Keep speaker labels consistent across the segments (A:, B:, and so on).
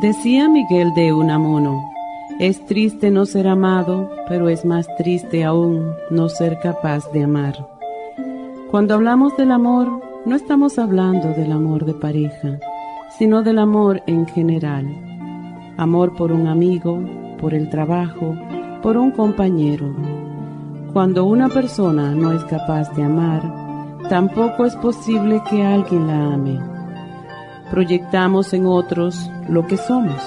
A: Decía Miguel de Unamuno, es triste no ser amado, pero es más triste aún no ser capaz de amar. Cuando hablamos del amor, no estamos hablando del amor de pareja, sino del amor en general. Amor por un amigo, por el trabajo, por un compañero. Cuando una persona no es capaz de amar, tampoco es posible que alguien la ame proyectamos en otros lo que somos.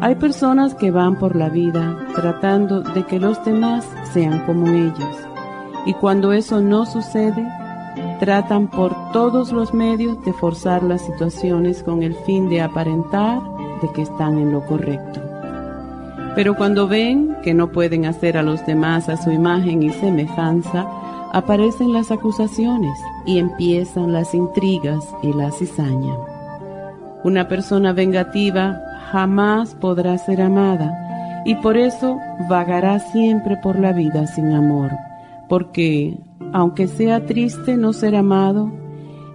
A: Hay personas que van por la vida tratando de que los demás sean como ellos. Y cuando eso no sucede, tratan por todos los medios de forzar las situaciones con el fin de aparentar de que están en lo correcto. Pero cuando ven que no pueden hacer a los demás a su imagen y semejanza, aparecen las acusaciones y empiezan las intrigas y la cizaña. Una persona vengativa jamás podrá ser amada y por eso vagará siempre por la vida sin amor, porque aunque sea triste no ser amado,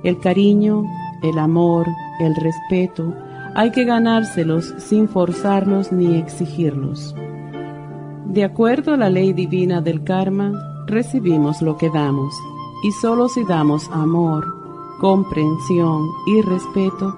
A: el cariño, el amor, el respeto, hay que ganárselos sin forzarlos ni exigirlos. De acuerdo a la ley divina del karma, recibimos lo que damos, y solo si damos amor, comprensión y respeto,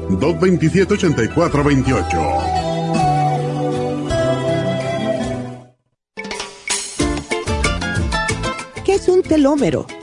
B: 227-8428.
C: ¿Qué es un telómero?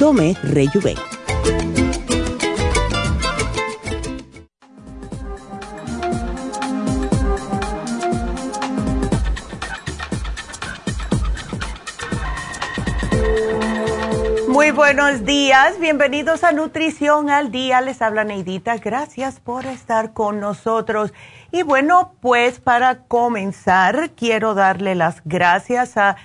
C: Tome Rejuven.
D: Muy buenos días, bienvenidos a Nutrición al Día. Les habla Neidita, gracias por estar con nosotros. Y bueno, pues para comenzar, quiero darle las gracias a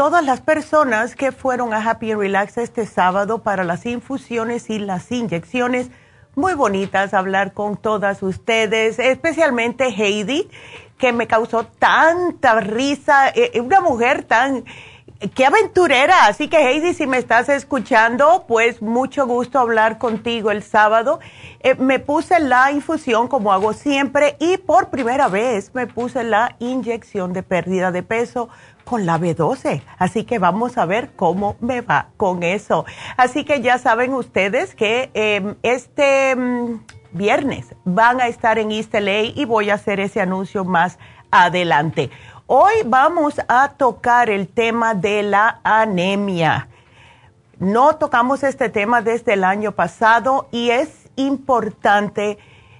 D: todas las personas que fueron a Happy Relax este sábado para las infusiones y las inyecciones. Muy bonitas hablar con todas ustedes, especialmente Heidi, que me causó tanta risa, eh, una mujer tan qué aventurera. Así que Heidi, si me estás escuchando, pues mucho gusto hablar contigo el sábado. Eh, me puse la infusión como hago siempre y por primera vez me puse la inyección de pérdida de peso con la B12. Así que vamos a ver cómo me va con eso. Así que ya saben ustedes que em, este mm, viernes van a estar en East LA y voy a hacer ese anuncio más adelante. Hoy vamos a tocar el tema de la anemia. no tocamos este tema desde el año pasado y es importante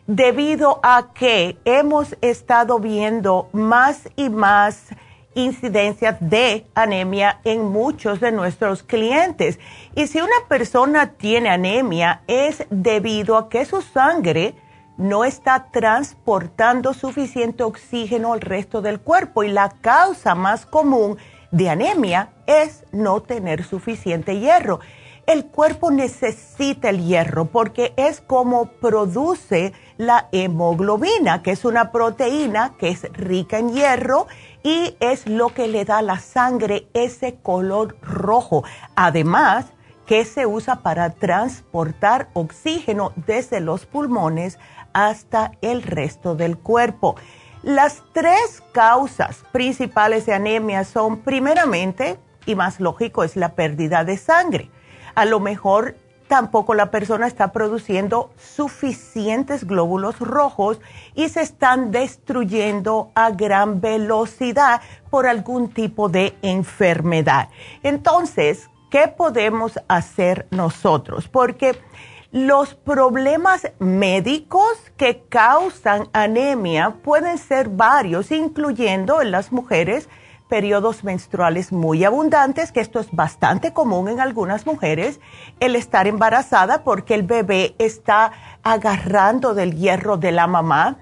D: debido a que hemos estado viendo más y más incidencias de anemia en muchos de nuestros clientes. Y si una persona tiene anemia es debido a que su sangre no está transportando suficiente oxígeno al resto del cuerpo y la causa más común de anemia es no tener suficiente hierro. El cuerpo necesita el hierro porque es como produce la hemoglobina, que es una proteína que es rica en hierro y es lo que le da a la sangre ese color rojo. Además, que se usa para transportar oxígeno desde los pulmones hasta el resto del cuerpo. Las tres causas principales de anemia son, primeramente, y más lógico, es la pérdida de sangre. A lo mejor tampoco la persona está produciendo suficientes glóbulos rojos y se están destruyendo a gran velocidad por algún tipo de enfermedad. Entonces, ¿qué podemos hacer nosotros? Porque los problemas médicos que causan anemia pueden ser varios, incluyendo en las mujeres periodos menstruales muy abundantes, que esto es bastante común en algunas mujeres, el estar embarazada porque el bebé está agarrando del hierro de la mamá,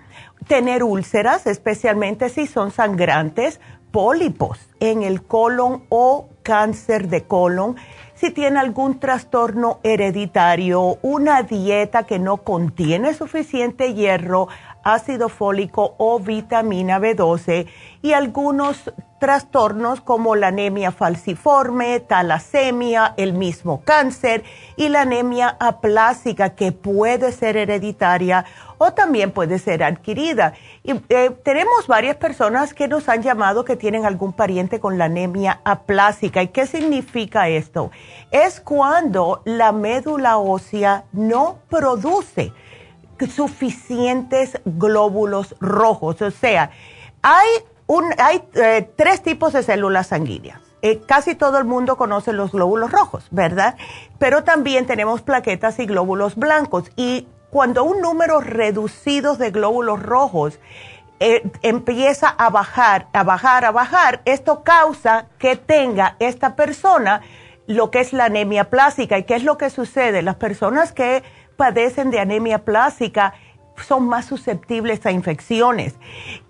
D: tener úlceras, especialmente si son sangrantes, pólipos en el colon o cáncer de colon, si tiene algún trastorno hereditario, una dieta que no contiene suficiente hierro, ácido fólico o vitamina B12 y algunos trastornos como la anemia falciforme, talasemia, el mismo cáncer y la anemia aplásica que puede ser hereditaria o también puede ser adquirida. Eh, tenemos varias personas que nos han llamado que tienen algún pariente con la anemia aplásica. ¿Y qué significa esto? Es cuando la médula ósea no produce suficientes glóbulos rojos. O sea, hay, un, hay eh, tres tipos de células sanguíneas. Eh, casi todo el mundo conoce los glóbulos rojos, ¿verdad? Pero también tenemos plaquetas y glóbulos blancos. Y cuando un número reducido de glóbulos rojos eh, empieza a bajar, a bajar, a bajar, esto causa que tenga esta persona lo que es la anemia plástica. ¿Y qué es lo que sucede? Las personas que padecen de anemia plástica son más susceptibles a infecciones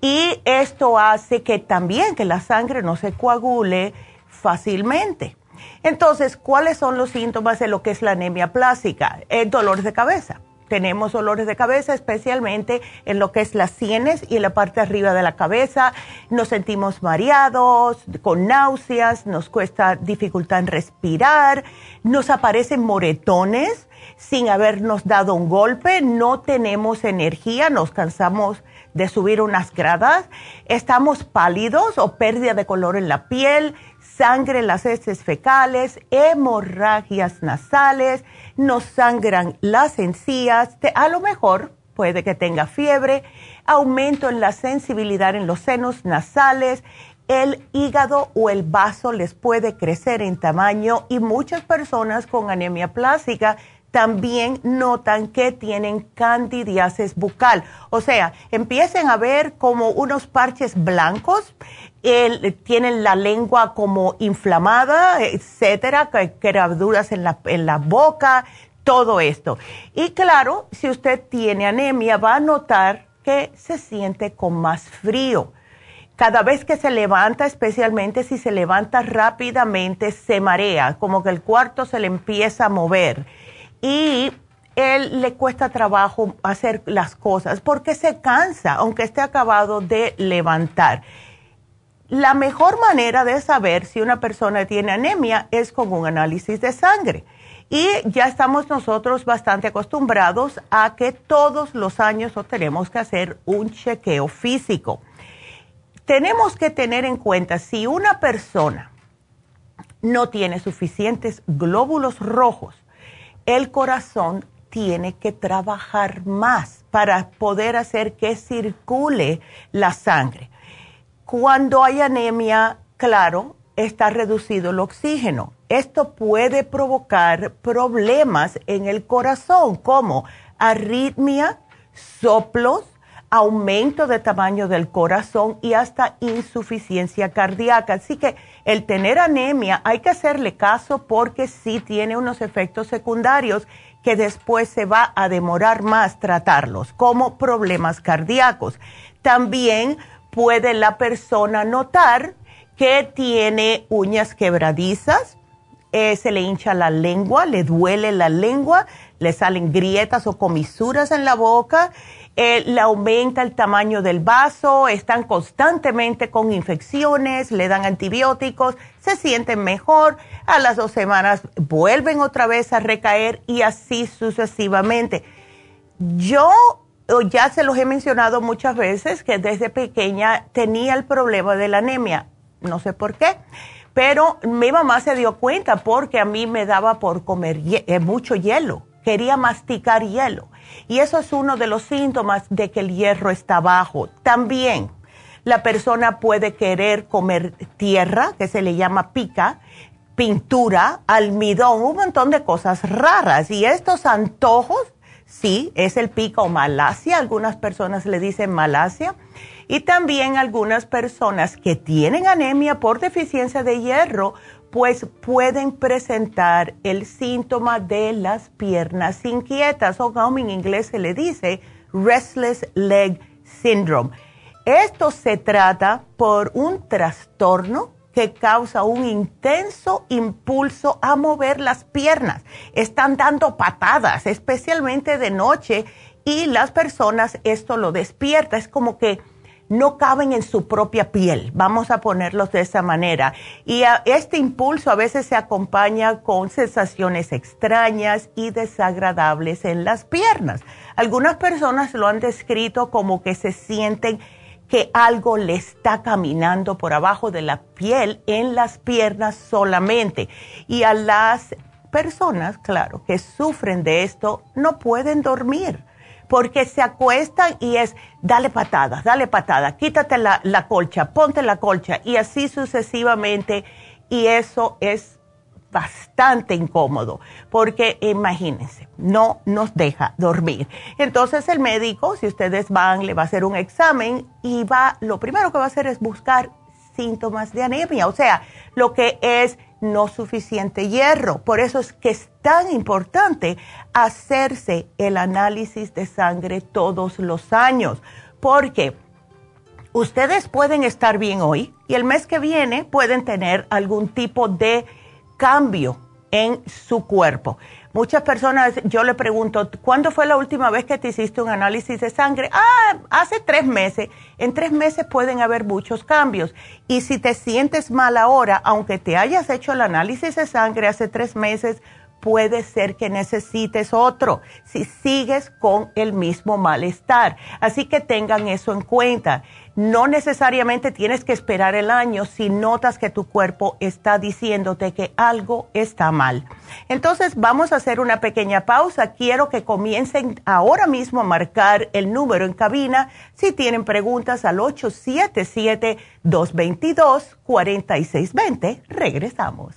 D: y esto hace que también que la sangre no se coagule fácilmente. Entonces, ¿cuáles son los síntomas de lo que es la anemia plástica? El dolor de cabeza tenemos dolores de cabeza, especialmente en lo que es las sienes y en la parte arriba de la cabeza. Nos sentimos mareados, con náuseas, nos cuesta dificultad en respirar, nos aparecen moretones sin habernos dado un golpe, no tenemos energía, nos cansamos de subir unas gradas, estamos pálidos o pérdida de color en la piel, sangre en las heces fecales, hemorragias nasales, nos sangran las encías, a lo mejor puede que tenga fiebre, aumento en la sensibilidad en los senos nasales, el hígado o el vaso les puede crecer en tamaño y muchas personas con anemia plástica también notan que tienen candidiasis bucal. O sea, empiecen a ver como unos parches blancos, tienen la lengua como inflamada, etcétera, quebraduras en la, en la boca, todo esto. Y claro, si usted tiene anemia, va a notar que se siente con más frío. Cada vez que se levanta, especialmente si se levanta rápidamente, se marea, como que el cuarto se le empieza a mover y él le cuesta trabajo hacer las cosas porque se cansa, aunque esté acabado de levantar. La mejor manera de saber si una persona tiene anemia es con un análisis de sangre. Y ya estamos nosotros bastante acostumbrados a que todos los años tenemos que hacer un chequeo físico. Tenemos que tener en cuenta si una persona no tiene suficientes glóbulos rojos, el corazón tiene que trabajar más para poder hacer que circule la sangre. Cuando hay anemia, claro, está reducido el oxígeno esto puede provocar problemas en el corazón como arritmia, soplos, aumento de tamaño del corazón y hasta insuficiencia cardíaca. Así que el tener anemia hay que hacerle caso porque sí tiene unos efectos secundarios que después se va a demorar más tratarlos, como problemas cardíacos. También puede la persona notar que tiene uñas quebradizas, eh, se le hincha la lengua, le duele la lengua, le salen grietas o comisuras en la boca, le aumenta el tamaño del vaso, están constantemente con infecciones, le dan antibióticos, se sienten mejor, a las dos semanas vuelven otra vez a recaer y así sucesivamente. Yo ya se los he mencionado muchas veces que desde pequeña tenía el problema de la anemia, no sé por qué pero mi mamá se dio cuenta porque a mí me daba por comer eh, mucho hielo, quería masticar hielo. Y eso es uno de los síntomas de que el hierro está bajo. También la persona puede querer comer tierra, que se le llama pica, pintura, almidón, un montón de cosas raras. Y estos antojos, sí, es el pica o malasia, algunas personas le dicen malasia y también algunas personas que tienen anemia por deficiencia de hierro, pues pueden presentar el síntoma de las piernas inquietas o como en inglés se le dice restless leg syndrome. Esto se trata por un trastorno que causa un intenso impulso a mover las piernas. Están dando patadas, especialmente de noche, y las personas esto lo despierta. Es como que no caben en su propia piel, vamos a ponerlos de esa manera. Y este impulso a veces se acompaña con sensaciones extrañas y desagradables en las piernas. Algunas personas lo han descrito como que se sienten que algo le está caminando por abajo de la piel en las piernas solamente. Y a las personas, claro, que sufren de esto, no pueden dormir porque se acuestan y es, dale patada, dale patada, quítate la, la colcha, ponte la colcha y así sucesivamente. Y eso es bastante incómodo, porque imagínense, no nos deja dormir. Entonces el médico, si ustedes van, le va a hacer un examen y va, lo primero que va a hacer es buscar síntomas de anemia, o sea, lo que es no suficiente hierro. Por eso es que es tan importante hacerse el análisis de sangre todos los años, porque ustedes pueden estar bien hoy y el mes que viene pueden tener algún tipo de cambio en su cuerpo. Muchas personas, yo le pregunto, ¿cuándo fue la última vez que te hiciste un análisis de sangre? Ah, hace tres meses. En tres meses pueden haber muchos cambios. Y si te sientes mal ahora, aunque te hayas hecho el análisis de sangre hace tres meses, puede ser que necesites otro si sigues con el mismo malestar. Así que tengan eso en cuenta. No necesariamente tienes que esperar el año si notas que tu cuerpo está diciéndote que algo está mal. Entonces vamos a hacer una pequeña pausa. Quiero que comiencen ahora mismo a marcar el número en cabina si tienen preguntas al 877-222-4620. Regresamos.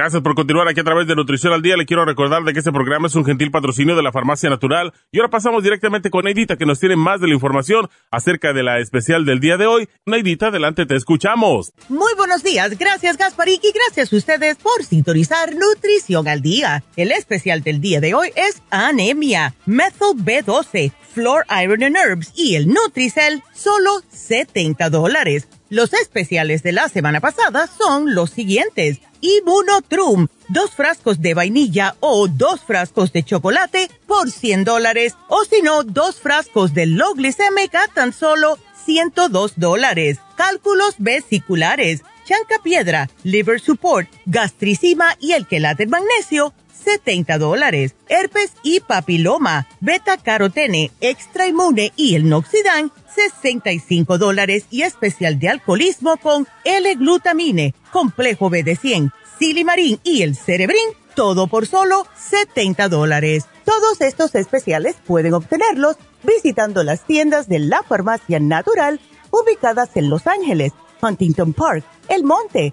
E: Gracias por continuar aquí a través de Nutrición al Día. Le quiero recordar de que este programa es un gentil patrocinio de la Farmacia Natural. Y ahora pasamos directamente con Neidita, que nos tiene más de la información acerca de la especial del día de hoy. Neidita, adelante, te escuchamos.
F: Muy buenos días. Gracias, Gasparik, y gracias a ustedes por sintonizar Nutrición al Día. El especial del día de hoy es anemia, methyl B12, floor iron and herbs y el Nutricel, solo 70 dólares. Los especiales de la semana pasada son los siguientes Immunotrum, dos frascos de vainilla o dos frascos de chocolate por 100 dólares, o si no, dos frascos de low glicémica tan solo 102 dólares. Cálculos vesiculares, chanca piedra, liver support, gastricima y el quelate magnesio, 70 dólares. Herpes y papiloma, beta carotene, extra inmune y el noxidán, 65 dólares y especial de alcoholismo con L-glutamine, complejo B de 100, silimarín y el cerebrín, todo por solo 70 dólares. Todos estos especiales pueden obtenerlos visitando las tiendas de la farmacia natural ubicadas en Los Ángeles, Huntington Park, El Monte,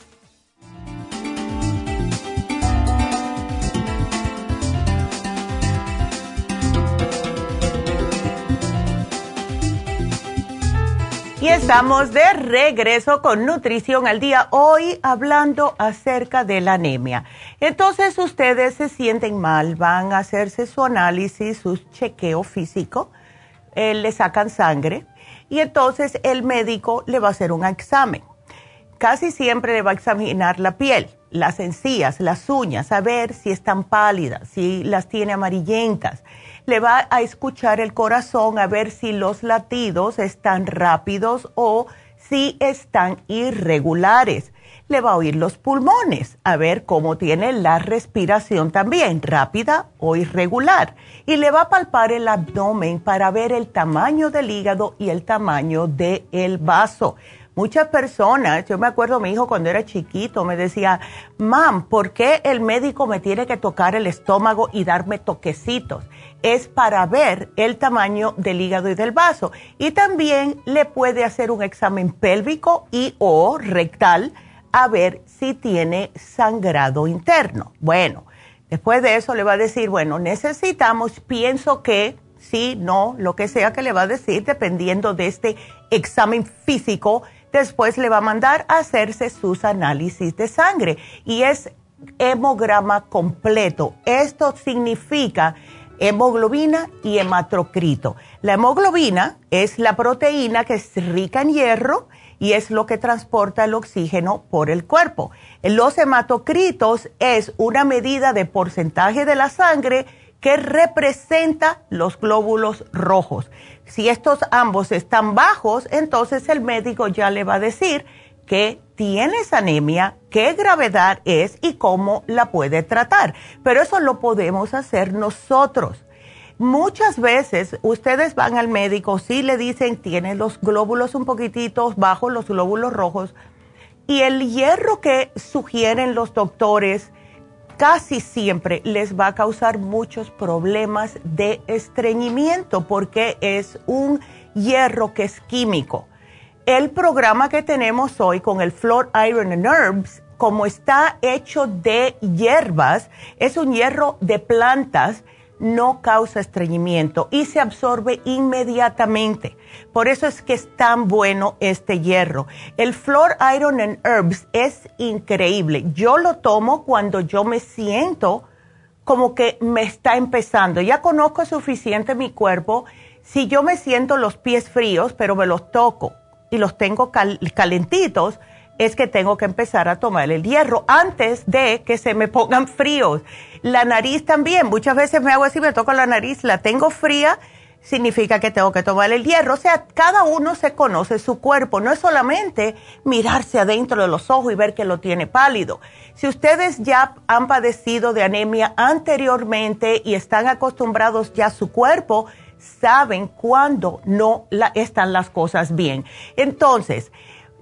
D: Y estamos de regreso con Nutrición al Día, hoy hablando acerca de la anemia. Entonces ustedes se sienten mal, van a hacerse su análisis, su chequeo físico, eh, le sacan sangre y entonces el médico le va a hacer un examen. Casi siempre le va a examinar la piel, las encías, las uñas, a ver si están pálidas, si las tiene amarillentas le va a escuchar el corazón a ver si los latidos están rápidos o si están irregulares. Le va a oír los pulmones a ver cómo tiene la respiración también, rápida o irregular. Y le va a palpar el abdomen para ver el tamaño del hígado y el tamaño del el vaso Muchas personas, yo me acuerdo mi hijo cuando era chiquito, me decía, mam, ¿por qué el médico me tiene que tocar el estómago y darme toquecitos? Es para ver el tamaño del hígado y del vaso. Y también le puede hacer un examen pélvico y o rectal a ver si tiene sangrado interno. Bueno, después de eso le va a decir, bueno, necesitamos, pienso que sí, no, lo que sea que le va a decir, dependiendo de este examen físico Después le va a mandar a hacerse sus análisis de sangre y es hemograma completo. Esto significa hemoglobina y hematocrito. La hemoglobina es la proteína que es rica en hierro y es lo que transporta el oxígeno por el cuerpo. Los hematocritos es una medida de porcentaje de la sangre que representa los glóbulos rojos. Si estos ambos están bajos, entonces el médico ya le va a decir que tienes anemia, qué gravedad es y cómo la puede tratar. Pero eso lo podemos hacer nosotros. Muchas veces ustedes van al médico, si le dicen tiene los glóbulos un poquititos bajos, los glóbulos rojos, y el hierro que sugieren los doctores, casi siempre les va a causar muchos problemas de estreñimiento porque es un hierro que es químico. El programa que tenemos hoy con el Floor Iron and Herbs, como está hecho de hierbas, es un hierro de plantas no causa estreñimiento y se absorbe inmediatamente. Por eso es que es tan bueno este hierro. El Flor Iron and Herbs es increíble. Yo lo tomo cuando yo me siento como que me está empezando. Ya conozco suficiente mi cuerpo. Si yo me siento los pies fríos, pero me los toco y los tengo calentitos, es que tengo que empezar a tomar el hierro antes de que se me pongan fríos. La nariz también, muchas veces me hago así, me toco la nariz, la tengo fría, significa que tengo que tomar el hierro. O sea, cada uno se conoce su cuerpo, no es solamente mirarse adentro de los ojos y ver que lo tiene pálido. Si ustedes ya han padecido de anemia anteriormente y están acostumbrados ya a su cuerpo, saben cuándo no están las cosas bien. Entonces,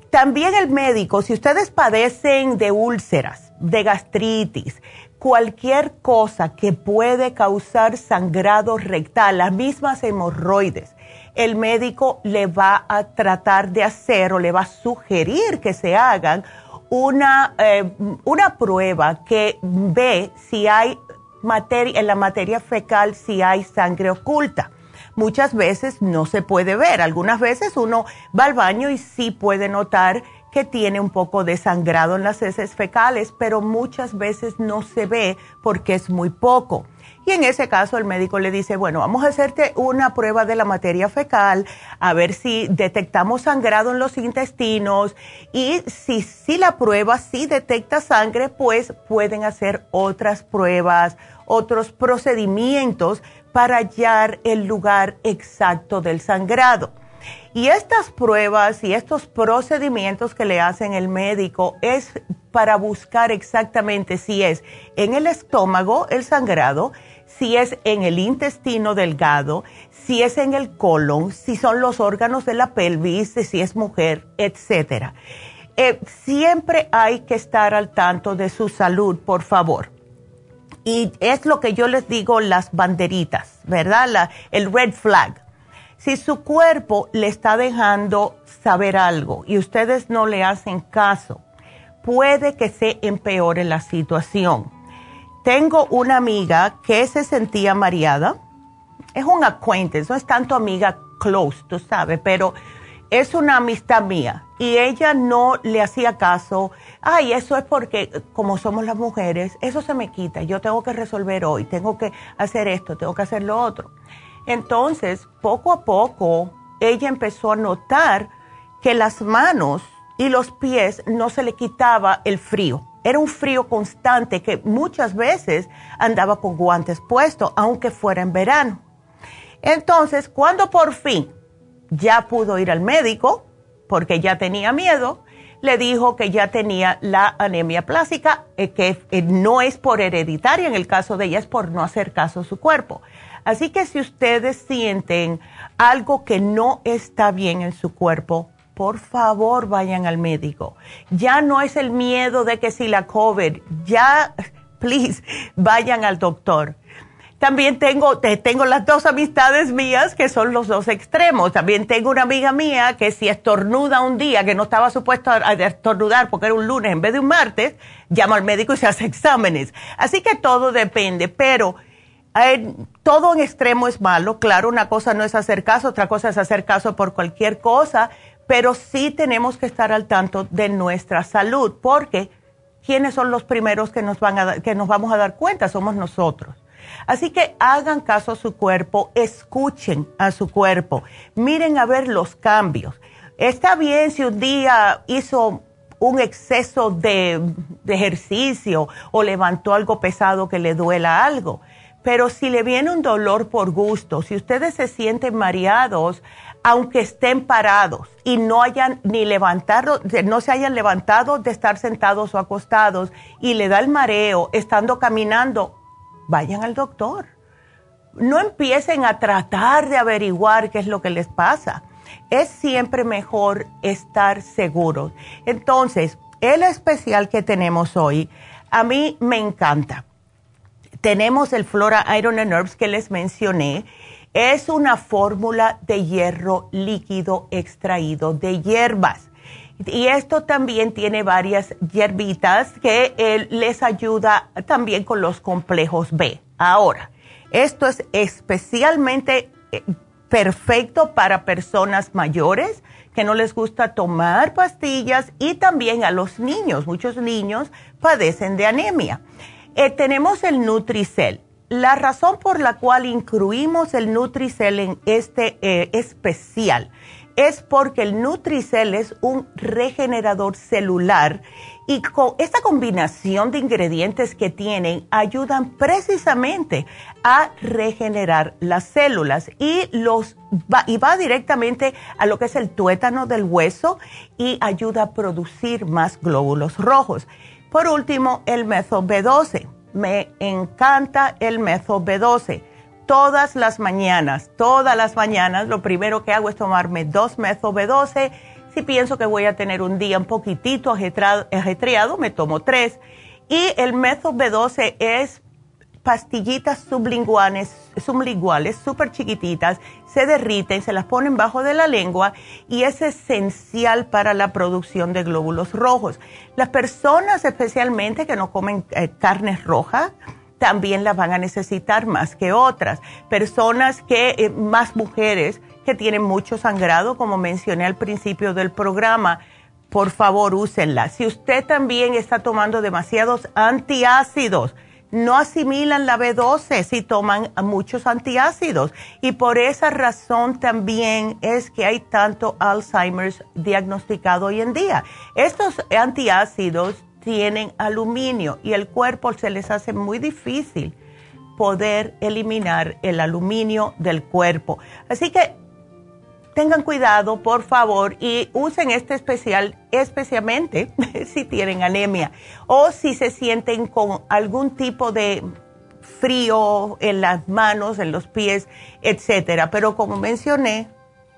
D: también el médico, si ustedes padecen de úlceras, de gastritis, cualquier cosa que puede causar sangrado rectal, las mismas hemorroides, el médico le va a tratar de hacer o le va a sugerir que se hagan una, eh, una prueba que ve si hay materia, en la materia fecal, si hay sangre oculta muchas veces no se puede ver. Algunas veces uno va al baño y sí puede notar que tiene un poco de sangrado en las heces fecales, pero muchas veces no se ve porque es muy poco. Y en ese caso el médico le dice, bueno, vamos a hacerte una prueba de la materia fecal, a ver si detectamos sangrado en los intestinos y si, si la prueba sí detecta sangre, pues pueden hacer otras pruebas, otros procedimientos para hallar el lugar exacto del sangrado. Y estas pruebas y estos procedimientos que le hacen el médico es para buscar exactamente si es en el estómago el sangrado, si es en el intestino delgado, si es en el colon, si son los órganos de la pelvis, si es mujer, etc. Eh, siempre hay que estar al tanto de su salud, por favor. Y es lo que yo les digo, las banderitas, ¿verdad? La, el red flag. Si su cuerpo le está dejando saber algo y ustedes no le hacen caso, puede que se empeore la situación. Tengo una amiga que se sentía mareada. Es un acquaintance, no es tanto amiga close, tú sabes, pero es una amistad mía y ella no le hacía caso. Ay, eso es porque como somos las mujeres, eso se me quita. Yo tengo que resolver hoy, tengo que hacer esto, tengo que hacer lo otro. Entonces, poco a poco, ella empezó a notar que las manos y los pies no se le quitaba el frío. Era un frío constante que muchas veces andaba con guantes puestos, aunque fuera en verano. Entonces, cuando por fin ya pudo ir al médico porque ya tenía miedo. Le dijo que ya tenía la anemia plástica, eh, que eh, no es por hereditaria, en el caso de ella es por no hacer caso a su cuerpo. Así que si ustedes sienten algo que no está bien en su cuerpo, por favor vayan al médico. Ya no es el miedo de que si la COVID, ya, please, vayan al doctor. También tengo, tengo las dos amistades mías que son los dos extremos. También tengo una amiga mía que si estornuda un día que no estaba supuesto a, estornudar porque era un lunes en vez de un martes, llama al médico y se hace exámenes. Así que todo depende, pero eh, todo en extremo es malo. Claro, una cosa no es hacer caso, otra cosa es hacer caso por cualquier cosa, pero sí tenemos que estar al tanto de nuestra salud porque ¿quiénes son los primeros que nos, van a, que nos vamos a dar cuenta? Somos nosotros. Así que hagan caso a su cuerpo, escuchen a su cuerpo, miren a ver los cambios. Está bien si un día hizo un exceso de, ejercicio o levantó algo pesado que le duela algo, pero si le viene un dolor por gusto, si ustedes se sienten mareados, aunque estén parados y no hayan ni levantado, no se hayan levantado de estar sentados o acostados y le da el mareo estando caminando, vayan al doctor. No empiecen a tratar de averiguar qué es lo que les pasa. Es siempre mejor estar seguros. Entonces, el especial que tenemos hoy, a mí me encanta. Tenemos el Flora Iron and Herbs que les mencioné. Es una fórmula de hierro líquido extraído de hierbas. Y esto también tiene varias hierbitas que les ayuda también con los complejos B. Ahora, esto es especialmente eh, perfecto para personas mayores que no les gusta tomar pastillas y también a los niños. Muchos niños padecen de anemia. Eh, tenemos el Nutricel. La razón por la cual incluimos el Nutricel en este eh, especial es porque el Nutricel es un regenerador celular y con esta combinación de ingredientes que tienen ayudan precisamente a regenerar las células y, los, va, y va directamente a lo que es el tuétano del hueso y ayuda a producir más glóbulos rojos. Por último, el método B12. Me encanta el método B12 todas las mañanas, todas las mañanas, lo primero que hago es tomarme dos Meso B12. Si pienso que voy a tener un día un poquitito ajetreado, me tomo tres. Y el Meso B12 es pastillitas sublinguales, sublinguales súper chiquititas, se derriten, se las ponen bajo de la lengua y es esencial para la producción de glóbulos rojos. Las personas especialmente que no comen eh, carnes rojas, también la van a necesitar más que otras. Personas que, eh, más mujeres que tienen mucho sangrado, como mencioné al principio del programa, por favor úsenla. Si usted también está tomando demasiados antiácidos, no asimilan la B12 si toman muchos antiácidos. Y por esa razón también es que hay tanto Alzheimer's diagnosticado hoy en día. Estos antiácidos tienen aluminio y el cuerpo se les hace muy difícil poder eliminar el aluminio del cuerpo. Así que tengan cuidado, por favor, y usen este especial especialmente si tienen anemia o si se sienten con algún tipo de frío en las manos, en los pies, etcétera. Pero como mencioné,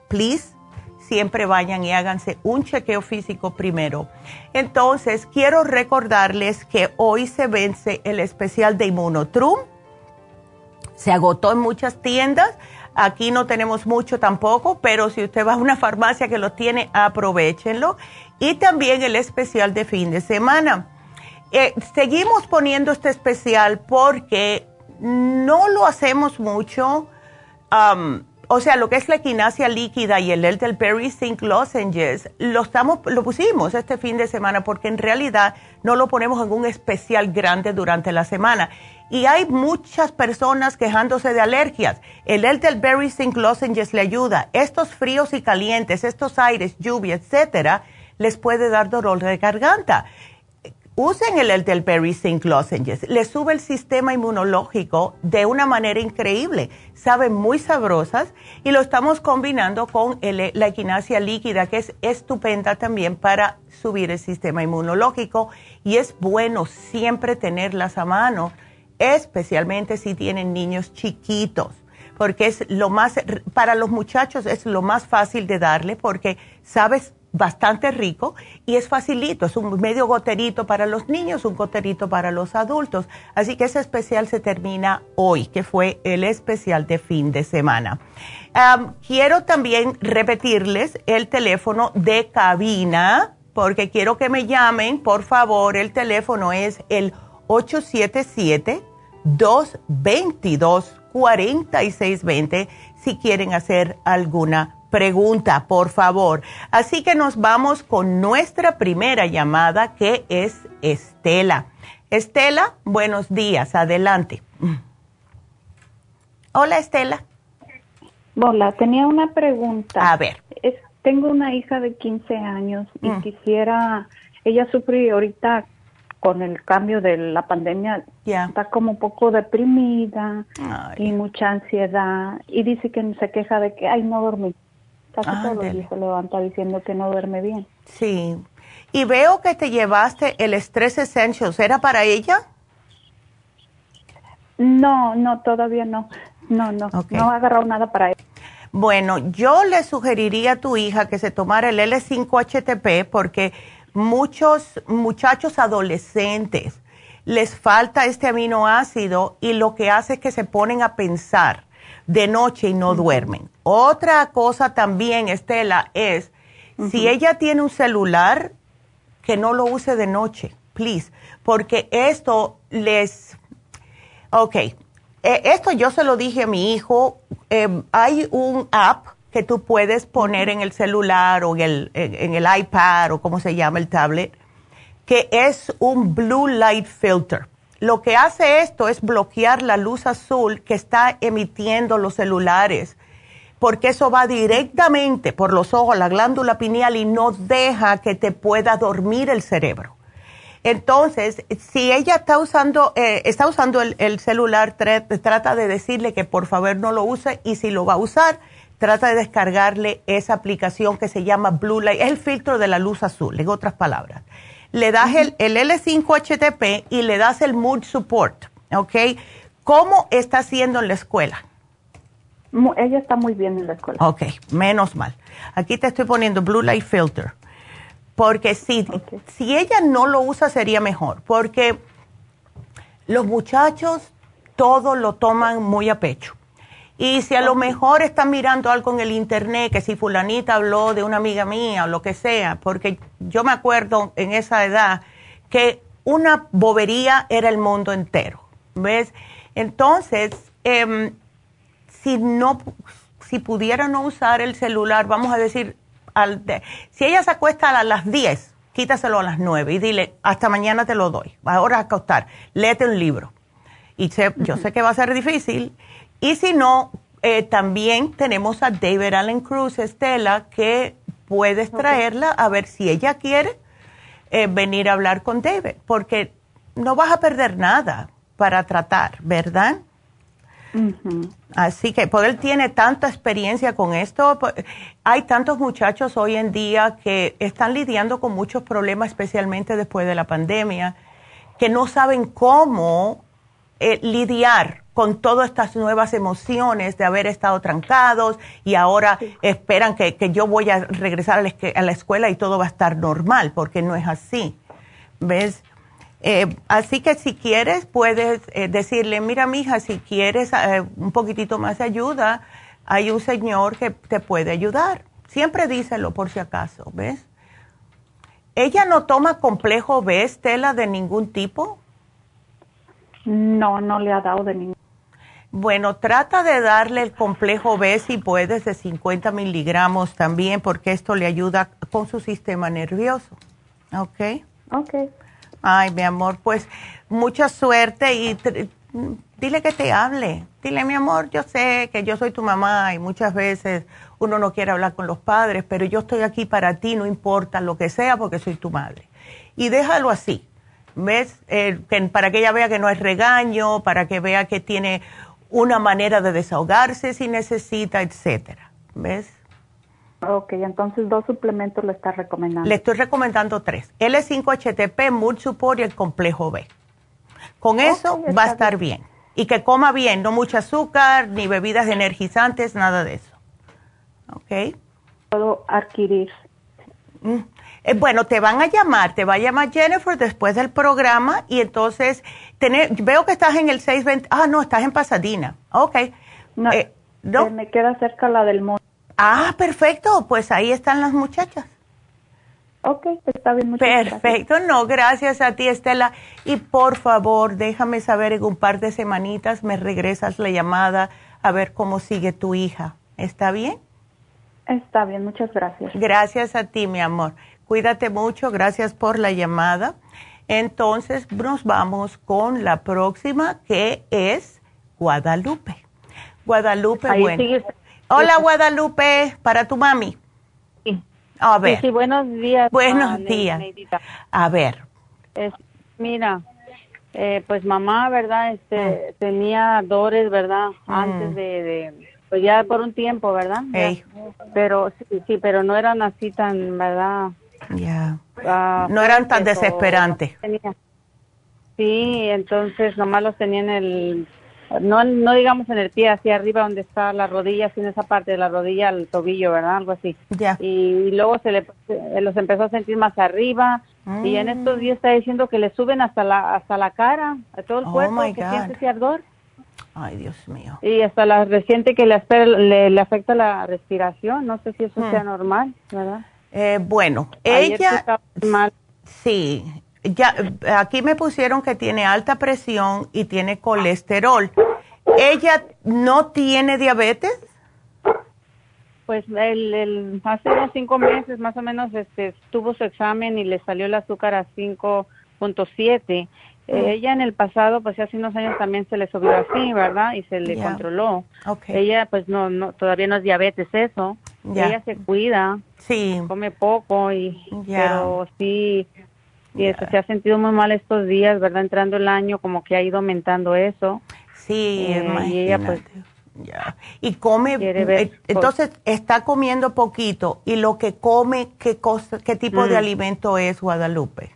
D: please siempre vayan y háganse un chequeo físico primero. Entonces, quiero recordarles que hoy se vence el especial de Inmunotrum. Se agotó en muchas tiendas. Aquí no tenemos mucho tampoco, pero si usted va a una farmacia que lo tiene, aprovechenlo. Y también el especial de fin de semana. Eh, seguimos poniendo este especial porque no lo hacemos mucho o sea, lo que es la equinacia líquida y el Elderberry Zinc Lozenges, lo, estamos, lo pusimos este fin de semana porque en realidad no lo ponemos en un especial grande durante la semana. Y hay muchas personas quejándose de alergias. El Elderberry Zinc Lozenges le ayuda. Estos fríos y calientes, estos aires, lluvia, etcétera, les puede dar dolor de garganta usen el elderberry zinc lozenges. Le sube el sistema inmunológico de una manera increíble. Saben muy sabrosas y lo estamos combinando con la equinacia líquida, que es estupenda también para subir el sistema inmunológico. Y es bueno siempre tenerlas a mano, especialmente si tienen niños chiquitos porque es lo más, para los muchachos es lo más fácil de darle porque sabes bastante rico y es facilito, es un medio goterito para los niños, un goterito para los adultos. Así que ese especial se termina hoy, que fue el especial de fin de semana. quiero también repetirles el teléfono de cabina, porque quiero que me llamen, por favor, el teléfono es el 877-222-4620 si quieren hacer alguna pregunta, por favor. Así que nos vamos con nuestra primera llamada, que es Estela. Estela, buenos días, adelante. Hola, Estela.
G: Hola, tenía una pregunta.
D: A ver.
G: tengo una hija de 15 años y mm. quisiera, ella sufrió ahorita con el cambio de la pandemia, está como un poco deprimida y mucha ansiedad y dice que se queja de que, ay, no dormí. Casi todo el se levanta diciendo que no duerme bien.
D: Sí. Y veo que te llevaste el Stress Essentials. ¿Era para ella?
G: No, no, todavía no. No, no. No he agarrado nada para ella.
D: Bueno, yo le sugeriría a tu hija que se tomara el L5-HTP porque muchos muchachos adolescentes les falta este aminoácido y lo que hace es que se ponen a pensar de noche y no duermen. Otra cosa también, Estela, es si ella tiene un celular, que no lo use de noche, please, porque esto les... Ok, eh, esto yo se lo dije a mi hijo, em, hay un app que tú puedes poner en el celular o en el, en el iPad o como se llama el tablet, que es un blue light filter. Lo que hace esto es bloquear la luz azul que está emitiendo los celulares porque eso va directamente por los ojos, la glándula pineal y no deja que te pueda dormir el cerebro. Entonces, si ella está usando, eh, está usando el, celular, trata de decirle que por favor no lo use y si lo va a usar, trata de descargarle esa aplicación que se llama Blue Light, es el filtro de la luz azul, en otras palabras. Le das el, el L5HTP y le das el Mood Support, ¿ok? ¿Cómo está haciendo en la escuela?
G: Ella está muy bien en la escuela.
D: Ok, menos mal. Aquí te estoy poniendo Blue Light Filter. Porque si, si ella no lo usa sería mejor. Porque los muchachos todo lo toman muy a pecho. Y si a lo mejor están mirando algo en el internet, que si fulanita habló de una amiga mía o lo que sea, porque yo me acuerdo en esa edad que una bobería era el mundo entero, ¿ves? Entonces, eh, si no, si pudiera no usar el celular, vamos a decir, al si ella se acuesta a las 10, quítaselo a las 9 y dile, hasta mañana te lo doy, ahora a acostar, léete un libro. Y yo sé que va a ser difícil. Y si no, eh, también tenemos a David Allen Cruz, Estela, que puedes traerla a ver si ella quiere eh, venir a hablar con David, porque no vas a perder nada para tratar, ¿verdad? Así que, pues él tiene tanta experiencia con esto. Pues, hay tantos muchachos hoy en día que están lidiando con muchos problemas, especialmente después de la pandemia, que no saben cómo eh, lidiar con todas estas nuevas emociones de haber estado trancados y ahora esperan que, yo voy a regresar a la, a la escuela y todo va a estar normal, porque no es así. ¿Ves? Eh, así que si quieres, puedes eh, decirle, mira, mija, si quieres eh, un poquitito más de ayuda, hay un señor que te puede ayudar. Siempre díselo por si acaso, ¿ves? ¿Ella no toma complejo B, Estela, de ningún tipo?
G: No, no le ha dado de ningún.
D: Bueno, trata de darle el complejo B si puedes de 50 miligramos también, porque esto le ayuda con su sistema nervioso. ¿Ok?
G: Ok.
D: Ay, mi amor, pues mucha suerte y dile que te hable. Dile, mi amor, yo sé que yo soy tu mamá y muchas veces uno no quiere hablar con los padres, pero yo estoy aquí para ti, no importa lo que sea, porque soy tu madre. Y déjalo así, ¿ves? Eh, para que ella vea que no es regaño, para que vea que tiene una manera de desahogarse si necesita, etcétera. ¿Ves?
G: Ok, entonces dos suplementos le está recomendando.
D: Le estoy recomendando tres. L5HTP, Mood Support y el complejo B. Con eso va a estar bien. Y que coma bien, no mucho azúcar, ni bebidas energizantes, nada de eso. ¿Ok?
G: Puedo adquirir.
D: Mm. Eh, bueno, te van a llamar, te va a llamar Jennifer después del programa y entonces tener, veo que estás en el 620, ah, no, estás en Pasadena. Ok.
G: No, eh, ¿no? me queda cerca la del monte.
D: Ah, perfecto, pues ahí están las muchachas.
G: Ok, está bien. Muchas
D: Perfecto, no, gracias a ti Estela. Y por favor, déjame saber en un par de semanitas, me regresas la llamada a ver cómo sigue tu hija. ¿Está bien?
G: Está bien, muchas gracias.
D: Gracias a ti, mi amor. Cuídate mucho, gracias por la llamada. Entonces, nos vamos con la próxima, que es Guadalupe. Guadalupe, bueno. Hola Guadalupe, para tu mami.
H: Sí. A ver. Sí, buenos días.
D: Buenos días. A ver.
H: mira, eh, pues mamá, ¿verdad? Este, mm. tenía dores, ¿verdad? Mm. Antes de, pues ya por un tiempo, ¿verdad? Pero sí, sí, pero no eran así tan, ¿verdad?
D: Ya. Ah, no eran tan desesperantes.
H: Sí, entonces nomás los tenía en el no, no digamos en el pie, hacia arriba donde está la rodilla, sino esa parte de la rodilla al tobillo, ¿verdad? Algo así.
D: Ya.
H: Y, luego se le los empezó a sentir más arriba y en estos días está diciendo que le suben hasta la hasta la cara, a todo el oh cuerpo, que siente ese ardor.
D: Ay, Dios mío.
H: Y hasta la reciente que le, le, afecta la respiración, no sé si eso sea hmm. normal, ¿verdad?
D: Eh, bueno, ella... Mal. Sí, ya aquí me pusieron que tiene alta presión y tiene colesterol. ¿Ella no tiene diabetes?
H: Pues el, hace unos cinco meses más o menos este, tuvo su examen y le salió el azúcar a 5.7 Eh, ella en el pasado, pues hace unos años también se le subió así, ¿verdad? Y se le controló. Ella, pues no, no, todavía no es diabetes eso. Ella se cuida.
D: Sí.
H: Come poco y, pero sí, y eso se ha sentido muy mal estos días, ¿verdad? Entrando el año, como que ha ido aumentando eso.
D: Sí, eh, y ella pues ya. Y come, eh, entonces está comiendo poquito. ¿Y lo que come, qué, cosa, qué tipo de mm. alimento es Guadalupe?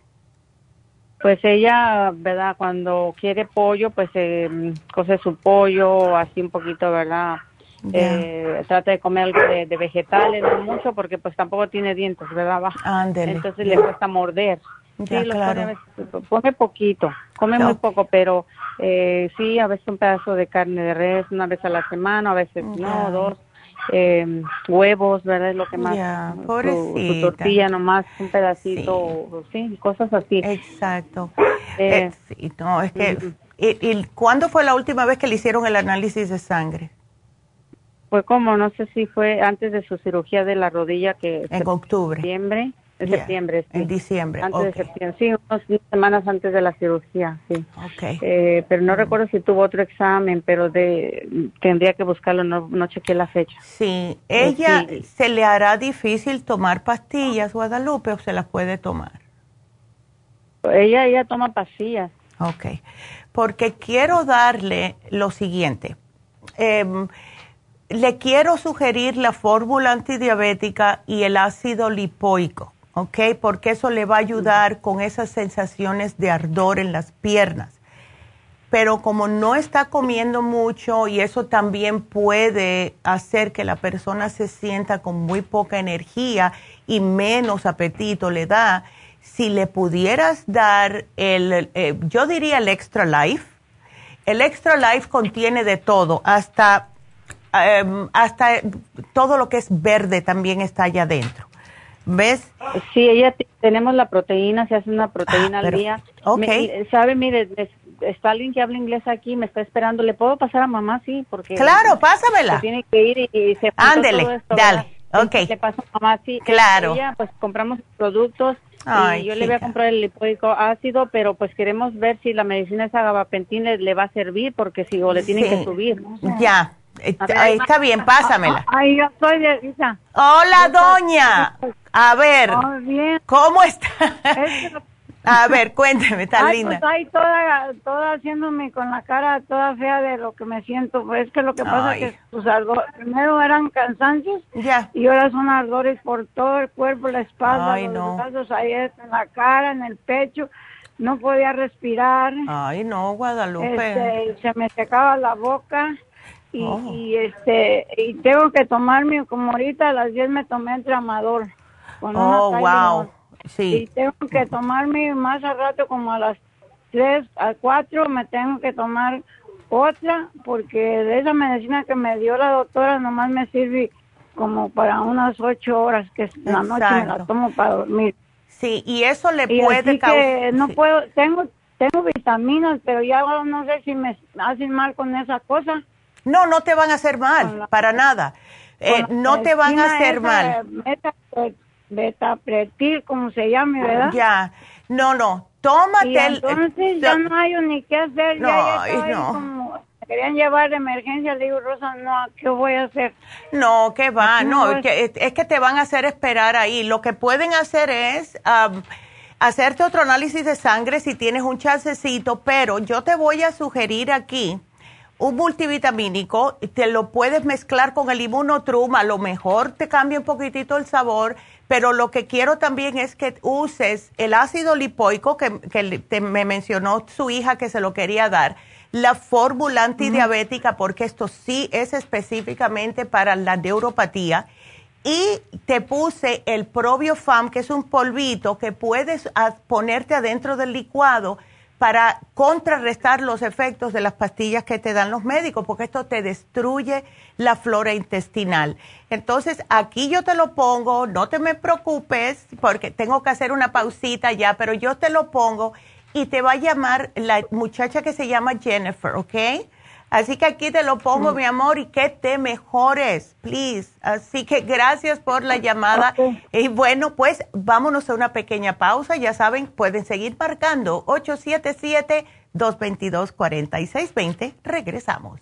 H: Pues ella, ¿verdad? Cuando quiere pollo, pues eh, cose su pollo, así un poquito, ¿verdad? Eh, trata de comer algo de, vegetales, no mucho, porque pues tampoco tiene dientes, ¿verdad? Entonces le cuesta morder. sí, claro. come poquito, come muy poco, pero eh, sí, a veces un pedazo de carne de res, una vez a la semana, a veces no, dos. Eh, huevos, ¿verdad? Es lo que más. su, tortilla nomás, un pedacito, sí, cosas así.
D: Exacto. Eh, eh no, es que. ¿y, ¿Y cuándo fue la última vez que le hicieron el análisis de sangre?
H: Fue como, no sé si fue antes de su cirugía de la rodilla que.
D: En octubre.
H: Septiembre. En septiembre,
D: En diciembre.
H: Antes de septiembre, sí, unas semanas antes de la cirugía, sí. Eh, pero no recuerdo si tuvo otro examen, pero de tendría que buscarlo, no, no chequé la fecha.
D: Sí, ¿ella se le hará difícil tomar pastillas, Guadalupe, o se las puede tomar?
H: Ella, ella toma pastillas.
D: Ok, porque quiero darle lo siguiente. Eh, le quiero sugerir la fórmula antidiabética y el ácido lipoico. ¿Ok? Porque eso le va a ayudar con esas sensaciones de ardor en las piernas. Pero como no está comiendo mucho y eso también puede hacer que la persona se sienta con muy poca energía y menos apetito le da, si le pudieras dar el, eh, yo diría el Extra Life, el Extra Life contiene de todo, hasta, em, hasta todo lo que es verde también está allá adentro. ¿Ves?
H: Sí, ella tenemos la proteína, se hace una proteína al día.
D: Okay.
H: ¿Sabe? Mire, está alguien que habla inglés aquí, me está esperando. ¿Le puedo pasar a mamá? Sí, porque...
D: Claro, pásamela.
H: tiene que ir y, se...
D: Ándele, dale. Ok.
H: Le paso a mamá, sí.
D: Claro.
H: Ella, pues compramos productos y yo le voy a comprar el lipódico ácido, pero pues queremos ver si la medicina esa gabapentina le, le va a servir, porque si o le tienen que subir.
D: Ya. Está bien, pásamela.
I: Ay, yo soy de.
D: Hola, doña. A ver, ¿cómo está? A ver, cuénteme, está
I: Ay,
D: linda.
I: Pues ahí toda, toda haciéndome con la cara toda fea de lo que me siento. Pues es que lo que pasa es que pues, primero eran cansancios
D: ya.
I: y ahora son ardores por todo el cuerpo, la espalda, los brazos, ahí en la cara, en el pecho. No podía respirar.
D: Ay, no, Guadalupe.
I: Este, se me secaba la boca. Oh. y, este y tengo que tomarme como ahorita a las 10 me tomé el tramador
D: con oh wow. sí.
I: Y tengo que tomarme más al rato como a las 3 a 4 me tengo que tomar otra porque de esa medicina que me dio la doctora nomás me sirve como para unas 8 horas que la noche me la tomo para dormir.
D: Sí y eso le puede
I: causar no puedo tengo tengo vitaminas pero ya no sé si me hacen mal con esa cosa.
D: No, no te van a hacer mal, para nada. Eh, no te van a hacer mal.
I: Beta, pretil, como se llame, ¿verdad?
D: Ya, no, no, tómate y
I: entonces ya no hay ni qué hacer, no, ya, no. Como, querían llevar de emergencia, le digo, Rosa, no, ¿qué voy a hacer?
D: No, ¿qué va, no, es que, es que te van a hacer esperar ahí. Lo que pueden hacer es hacerte otro análisis de sangre si tienes un chancecito, pero yo te voy a sugerir aquí un multivitamínico, te lo puedes mezclar con el inmunotrum, a lo mejor te cambia un poquitito el sabor, pero lo que quiero también es que uses el ácido lipoico que, que me mencionó su hija que se lo quería dar, la fórmula antidiabética, porque esto sí es específicamente para la neuropatía, y te puse el probiofam, que es un polvito que puedes ponerte adentro del licuado, para contrarrestar los efectos de las pastillas que te dan los médicos, porque esto te destruye la flora intestinal. Entonces, aquí yo te lo pongo, no te me preocupes, porque tengo que hacer una pausita ya, pero yo te lo pongo y te va a llamar la muchacha que se llama Jennifer, ¿ok? Así que aquí te lo pongo, mi amor, y que te mejores, please. Así que gracias por la llamada. Y bueno, pues vámonos a una pequeña pausa. Ya saben, pueden seguir marcando 877-222-4620. Regresamos.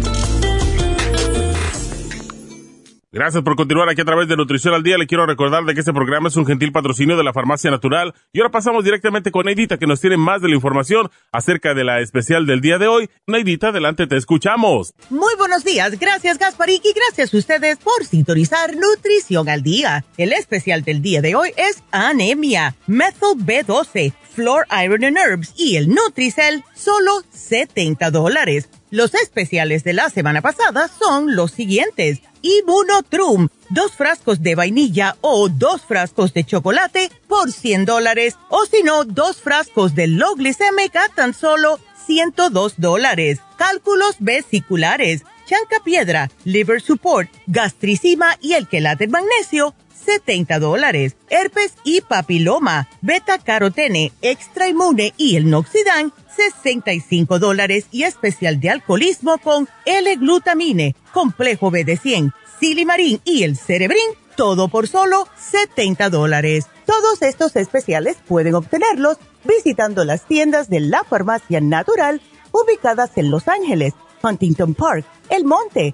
E: Gracias por continuar aquí a través de Nutrición al Día. Le quiero recordar de que este programa es un gentil patrocinio de la Farmacia Natural. Y ahora pasamos directamente con Neidita, que nos tiene más de la información acerca de la especial del día de hoy. Neidita, adelante, te escuchamos.
F: Muy buenos días. Gracias, Gasparik, y gracias a ustedes por sintonizar Nutrición al Día. El especial del día de hoy es anemia, methyl B12, floor iron and herbs y el Nutricel, solo 70 dólares. Los especiales de la semana pasada son los siguientes. Immunotrum, dos frascos de vainilla o dos frascos de chocolate por 100 dólares, o si no, dos frascos de low glicémica tan solo 102 dólares. Cálculos vesiculares, chanca piedra, liver support, gastricima y el quelate magnesio, 70 dólares. Herpes y papiloma, beta carotene, extra inmune y el noxidán, 65 dólares y especial de alcoholismo con L-glutamine, complejo B de 100, silimarín y el cerebrín, todo por solo 70 dólares. Todos estos especiales pueden obtenerlos visitando las tiendas de la farmacia natural ubicadas en Los Ángeles, Huntington Park, El Monte,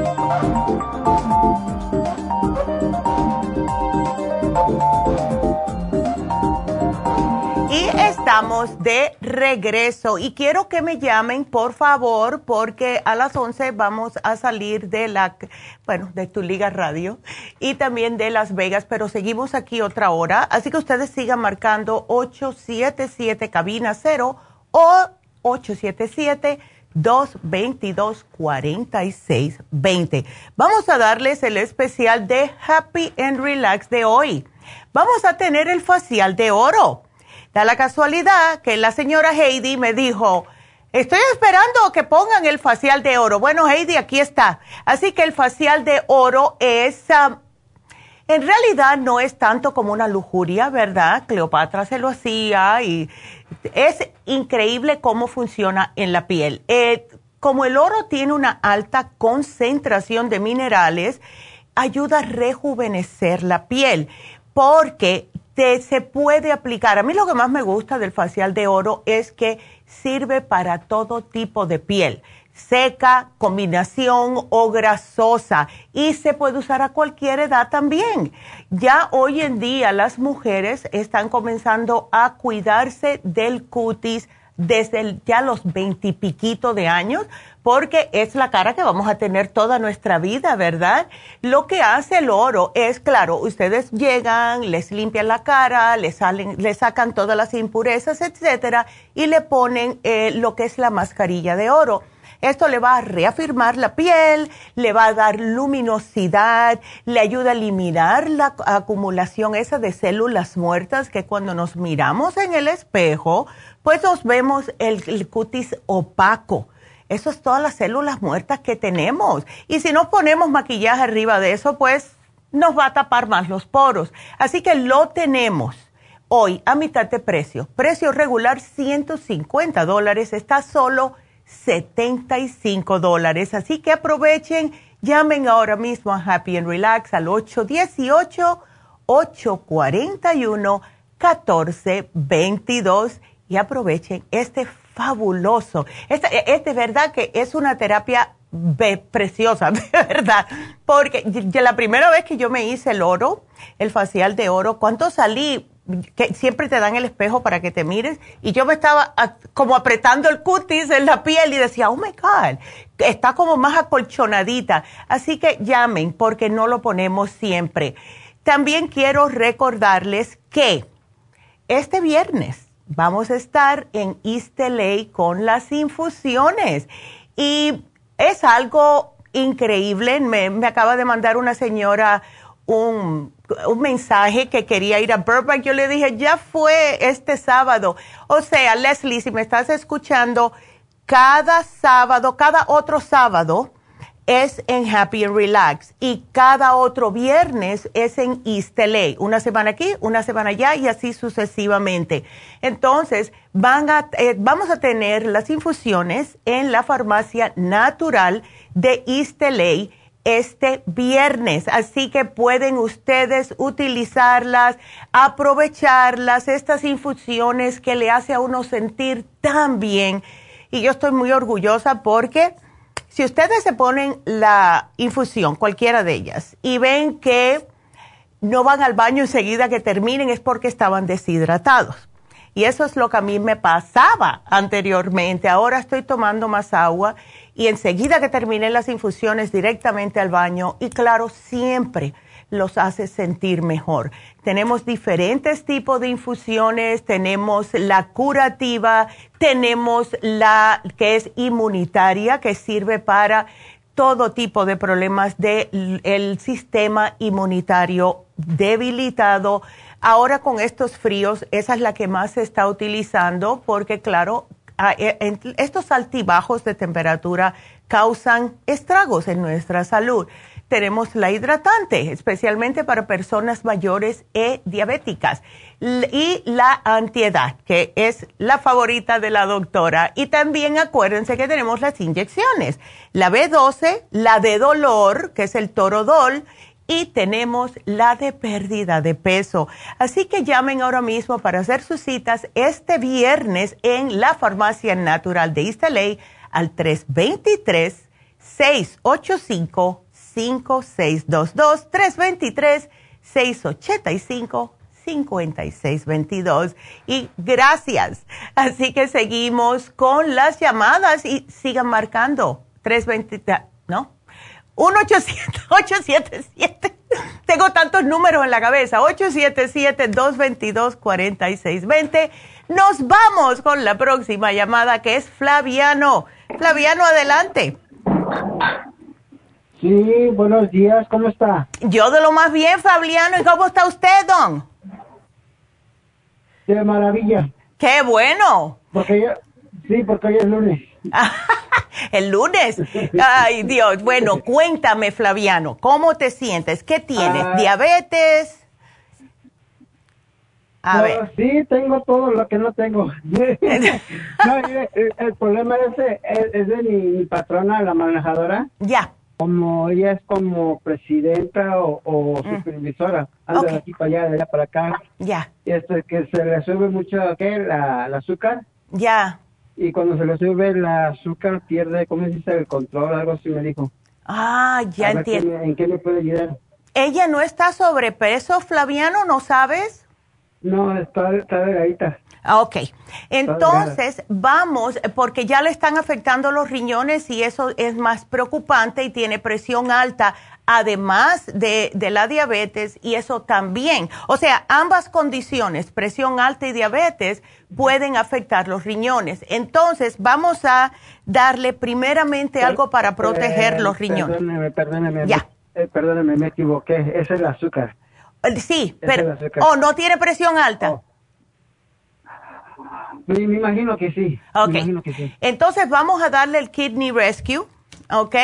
D: Y estamos de regreso. Y quiero que me llamen, por favor, porque a las 11 vamos a salir de la, bueno, de tu liga radio y también de Las Vegas, pero seguimos aquí otra hora, así que ustedes sigan marcando 877 cabina 0 o 877 222 4620. Vamos a darles el especial de Happy and Relax de hoy. Vamos a tener el facial de oro Da la casualidad que la señora Heidi me dijo, estoy esperando que pongan el facial de oro. Bueno, Heidi, aquí está. Así que el facial de oro es, en realidad no es tanto como una lujuria, ¿verdad? Cleopatra se lo hacía y es increíble cómo funciona en la piel. Eh, como el oro tiene una alta concentración de minerales, ayuda a rejuvenecer la piel porque se puede aplicar. A mí lo que más me gusta del facial de oro es que sirve para todo tipo de piel, seca, combinación o grasosa y se puede usar a cualquier edad también. Ya hoy en día las mujeres están comenzando a cuidarse del cutis desde ya los veintipiquito de años, porque es la cara que vamos a tener toda nuestra vida, ¿verdad? Lo que hace el oro es, claro, ustedes llegan, les limpian la cara, les, salen, les sacan todas las impurezas, etcétera, y le ponen eh, lo que es la mascarilla de oro. Esto le va a reafirmar la piel, le va a dar luminosidad, le ayuda a eliminar la acumulación esa de células muertas que cuando nos miramos en el espejo, pues nos vemos el, cutis opaco. Eso es todas las células muertas que tenemos. Y si no ponemos maquillaje arriba de eso, pues nos va a tapar más los poros. Así que lo tenemos hoy a mitad de precio. Precio regular 150 dólares. Está solo 75 dólares. Así que aprovechen, llamen ahora mismo a Happy and Relax al 818-841-1422 y aprovechen este fabuloso. Este, es de verdad que es una terapia preciosa, de verdad. Porque la primera vez que yo me hice el oro, el facial de oro, ¿cuánto salí? Que siempre te dan el espejo para que te mires y yo me estaba como apretando el cutis en la piel y decía, oh my God, está como más acolchonadita. Así que llamen porque no lo ponemos siempre. También quiero recordarles que este viernes vamos a estar en East con las infusiones y es algo increíble. Me acaba de mandar una señora un mensaje que quería ir a Burbank. Yo le dije, ya fue este sábado. O sea, Leslie, si me estás escuchando, cada sábado, cada otro sábado es en Happy and Relax y cada otro viernes es en East. Una semana aquí, una semana allá y así sucesivamente. Entonces, van a, eh, vamos a tener las infusiones en la farmacia natural de East LA este viernes. Así que pueden ustedes utilizarlas, aprovecharlas, estas infusiones que le hace a uno sentir tan bien. Y yo estoy muy orgullosa porque si ustedes se ponen la infusión, cualquiera de ellas, y ven que no van al baño enseguida que terminen, es porque estaban deshidratados. Y eso es lo que a mí me pasaba anteriormente. Ahora estoy tomando más agua y enseguida que terminé las infusiones directamente al baño y claro, siempre los hace sentir mejor. Tenemos diferentes tipos de infusiones, tenemos la curativa, tenemos la que es inmunitaria, que sirve para todo tipo de problemas del sistema inmunitario debilitado. Ahora con estos fríos, esa es la que más se está utilizando porque, claro, estos altibajos de temperatura causan estragos en nuestra salud. Tenemos la hidratante, especialmente para personas mayores e diabéticas. Y la antiedad, que es la favorita de la doctora. Y también acuérdense que tenemos las inyecciones. La B12, la de dolor, que es el torodol, y tenemos la de pérdida de peso. Así que llamen ahora mismo para hacer sus citas este viernes en la Farmacia Natural de East al 323-685-5622. 323-685-5622. Y gracias. Así que seguimos con las llamadas y sigan marcando. 323, ¿no? 1-877. Tengo tantos números en la cabeza. 877-222-4620. Nos vamos con la próxima llamada que es Flaviano. Flaviano, adelante.
J: Sí, buenos días, ¿cómo está?
D: Yo de lo más bien, Flaviano. ¿Y cómo está usted, don?
J: De maravilla.
D: ¡Qué bueno!
J: Porque sí, porque hoy es lunes.
D: el lunes. Ay, Dios. Bueno, cuéntame, Flaviano, ¿cómo te sientes? ¿Qué tienes? Ah. ¿Diabetes?
J: A ver. Sí, tengo todo lo que no tengo. el, problema es, es de mi, patrona, la manejadora.
D: Ya.
J: Como ella es como presidenta o, mm. supervisora, anda de aquí para allá, de allá para acá.
D: Ya.
J: Y esto que se le sube mucho, ¿qué? La, el azúcar.
D: Ya
J: y cuando se le sube el azúcar pierde, ¿cómo se dice? El control, algo así me dijo.
D: Ah, ya entiendo.
J: ¿En qué me puede ayudar?
D: ¿Ella no está sobrepeso, Flaviano, no sabes?
J: No, está, está delgadita.
D: Ah, ok, entonces vamos, porque ya le están afectando los riñones y eso es más preocupante y tiene presión alta, además de, de, la diabetes y eso también. O sea, ambas condiciones, presión alta y diabetes, pueden afectar los riñones. Entonces vamos a darle primeramente algo para proteger los riñones.
J: Perdóneme, perdóneme. Ya. Eh, perdóneme, me equivoqué, es el azúcar.
D: Eh, sí, pero... ¿O oh, no tiene presión alta?
J: Oh. Me, imagino que sí.
D: Ok. Entonces vamos a darle el Kidney Rescue, ¿ok?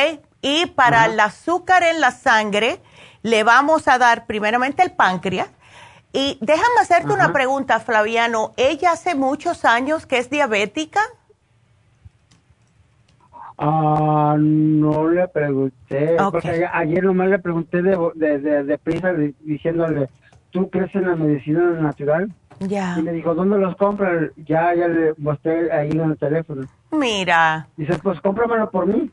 D: Y para el azúcar en la sangre, le vamos a dar primeramente el páncreas. Y déjame hacerte una pregunta, Flaviano. ¿Ella hace muchos años que es diabética?
J: Ah, no le pregunté. Porque ayer nomás le pregunté de, de, de prisa diciéndole, ¿tú crees en la medicina natural? Y me dijo, ¿dónde los compras? Ya, ya le mostré ahí en el teléfono.
D: Mira.
J: Dice, pues cómpramelo por mí.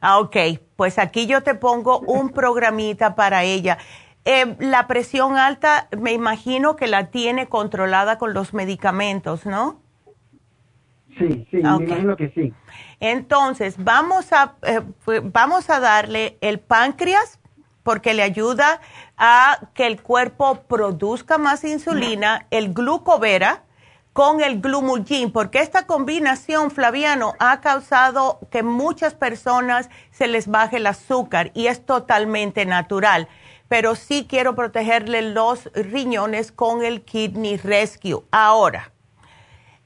D: Ah, ok. Pues aquí yo te pongo un programita para ella. Eh, la presión alta, me imagino que la tiene controlada con los medicamentos, ¿no?
J: Sí, sí, me imagino que sí.
D: Entonces, vamos a, eh, vamos a darle el páncreas porque le ayuda a que el cuerpo produzca más insulina, el glucovera con el glumulgin, porque esta combinación, Flaviano, ha causado que muchas personas se les baje el azúcar y es totalmente natural. Pero sí quiero protegerle los riñones con el Kidney Rescue. Ahora,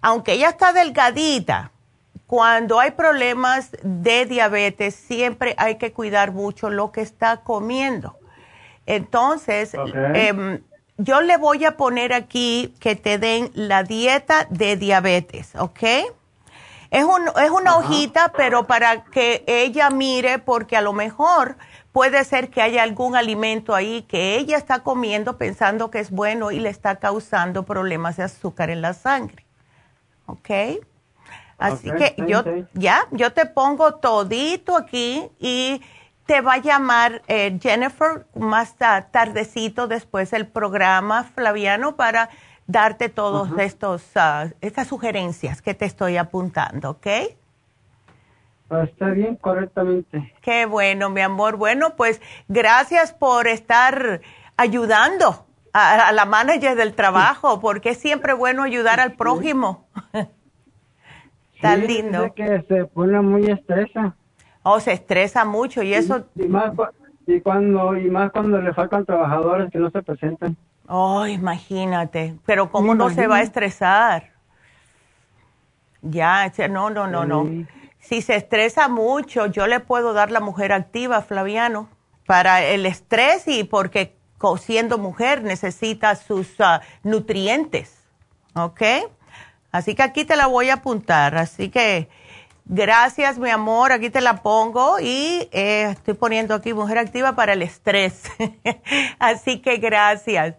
D: aunque ella está delgadita, cuando hay problemas de diabetes, siempre hay que cuidar mucho lo que está comiendo. Entonces, em, yo le voy a poner aquí que te den la dieta de diabetes, ¿ok? Es, un, es una hojita, pero para que ella mire, porque a lo mejor puede ser que haya algún alimento ahí que ella está comiendo pensando que es bueno y le está causando problemas de azúcar en la sangre. ¿Ok? Así que yo, ya, yo te pongo todito aquí y te va a llamar eh, Jennifer más tardecito después del programa, Flaviano, para darte todos estos, uh, estas sugerencias que te estoy apuntando, ¿ok?
J: Ah, está bien, correctamente.
D: Qué bueno, mi amor. Bueno, pues gracias por estar ayudando a, la manager del trabajo, porque es siempre bueno ayudar al prójimo. Tan lindo.
J: que se pone muy estresa.
D: Oh, se estresa mucho y eso.
J: Y, más, y, cuando, y más cuando le faltan trabajadores que no se presentan.
D: Oh, imagínate. Pero ¿cómo no se va a estresar? Ya, no, no, no, no. Si se estresa mucho, yo le puedo dar la mujer activa, Flaviano, para el estrés y porque siendo mujer necesita sus ah, nutrientes. ¿Ok? Así que aquí te la voy a apuntar. Así que gracias, mi amor. Aquí te la pongo y eh, estoy poniendo aquí mujer activa para el estrés. Así que gracias.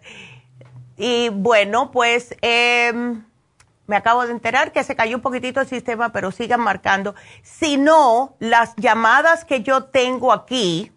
D: Y bueno, pues em, me acabo de enterar que se cayó un poquitito el sistema, pero sigan marcando. Si no, las llamadas que yo tengo aquí,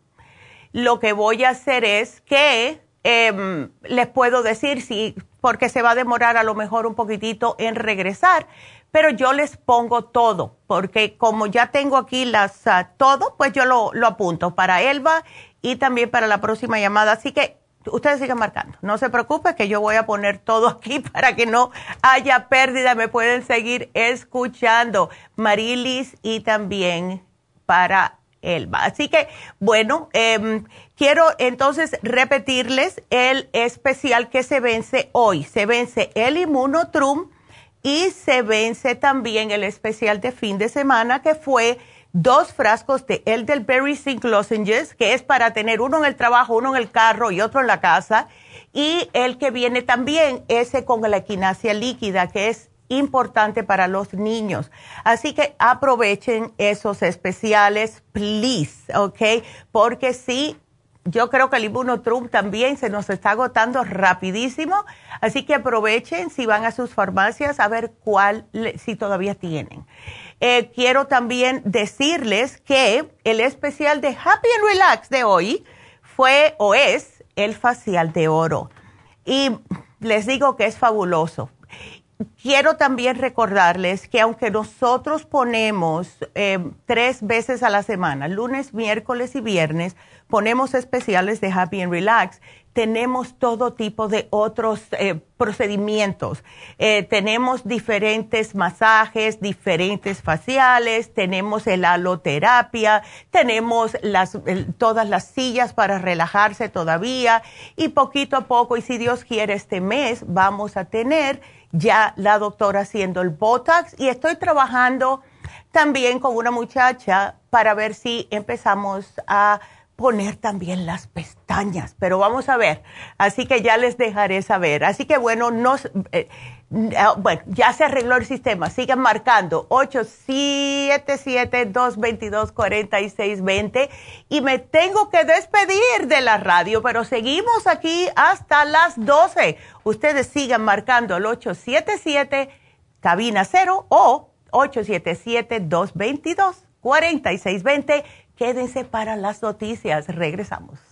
D: lo que voy a hacer es que em, les puedo decir si porque se va a demorar a lo mejor un poquitito en regresar, pero yo les pongo todo, porque como ya tengo aquí las ah, todo, pues yo lo, lo apunto para Elba y también para la próxima llamada. Así que ustedes sigan marcando. No se preocupe que yo voy a poner todo aquí para que no haya pérdida. Me pueden seguir escuchando. Marilis y también para Elba. Así que, bueno, eh, quiero entonces repetirles el especial que se vence hoy. Se vence el Inmunotrum y se vence también el especial de fin de semana que fue dos frascos de Elderberry Zinc Lozenges, que es para tener uno en el trabajo, uno en el carro y otro en la casa. Y el que viene también, ese con la equinacia líquida, que es importante para los niños. Así que aprovechen esos especiales, please, ¿ok? Porque sí, yo creo que el Trump también se nos está agotando rapidísimo, así que aprovechen si van a sus farmacias a ver cuál, si todavía tienen. Eh, quiero también decirles que el especial de Happy and Relax de hoy fue o es el facial de oro. Y les digo que es fabuloso. Quiero también recordarles que aunque nosotros ponemos eh, tres veces a la semana, lunes, miércoles y viernes, ponemos especiales de Happy and Relax, tenemos todo tipo de otros eh, procedimientos. Eh, tenemos diferentes masajes, diferentes faciales, tenemos el aloterapia, tenemos las, todas las sillas para relajarse todavía y poquito a poco, y si Dios quiere este mes, vamos a tener ya la doctora haciendo el Botox y estoy trabajando también con una muchacha para ver si empezamos a poner también las pestañas, pero vamos a ver. Así que ya les dejaré saber. Así que bueno, nos, eh, bueno, ya se arregló el sistema. Sigan marcando 877-222-4620 y me tengo que despedir de la radio, pero seguimos aquí hasta las 12. Ustedes sigan marcando el 877 cabina 0 o 877-222-4620 Quédense para las noticias. Regresamos.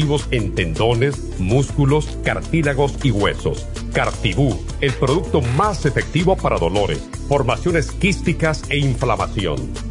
K: en tendones, músculos, cartílagos y huesos. Cartibú, el producto más efectivo para dolores, formaciones quísticas e inflamación.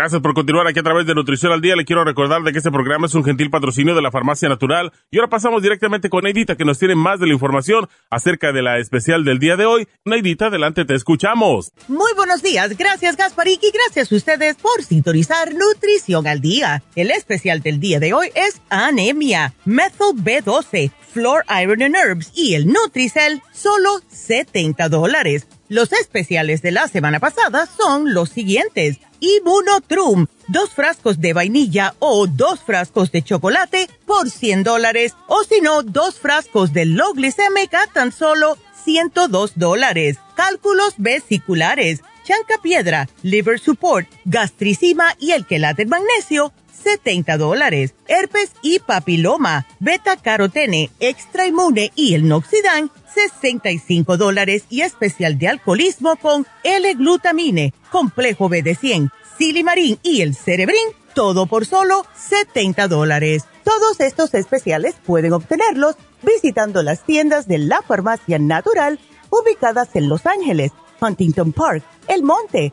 E: Gracias por continuar aquí a través de Nutrición al Día. Le quiero recordar que este programa es un gentil patrocinio de la Farmacia Natural. Y ahora pasamos directamente con Neidita, que nos tiene más de la información acerca de la especial del día de hoy. Neidita, adelante, te escuchamos.
F: Muy buenos días. Gracias, Gasparik, y gracias a ustedes por sintonizar Nutrición al Día. El especial del día de hoy es anemia, methyl B12, floor iron and herbs y el Nutricel, solo 70 dólares. Los especiales de la semana pasada son los siguientes Immunotrum, dos frascos de vainilla o dos frascos de chocolate por 100 dólares, o si no, dos frascos de low glicémica tan solo 102 dólares. Cálculos vesiculares, chanca piedra, liver support, gastricima y el quelate magnesio, 70 dólares. Herpes y papiloma, beta carotene, extra inmune y el noxidán, 65 dólares y especial de alcoholismo con L-glutamine, complejo B de 100, silimarín y el cerebrín, todo por solo 70 dólares. Todos estos especiales pueden obtenerlos visitando las tiendas de la farmacia natural ubicadas en Los Ángeles, Huntington Park, El Monte,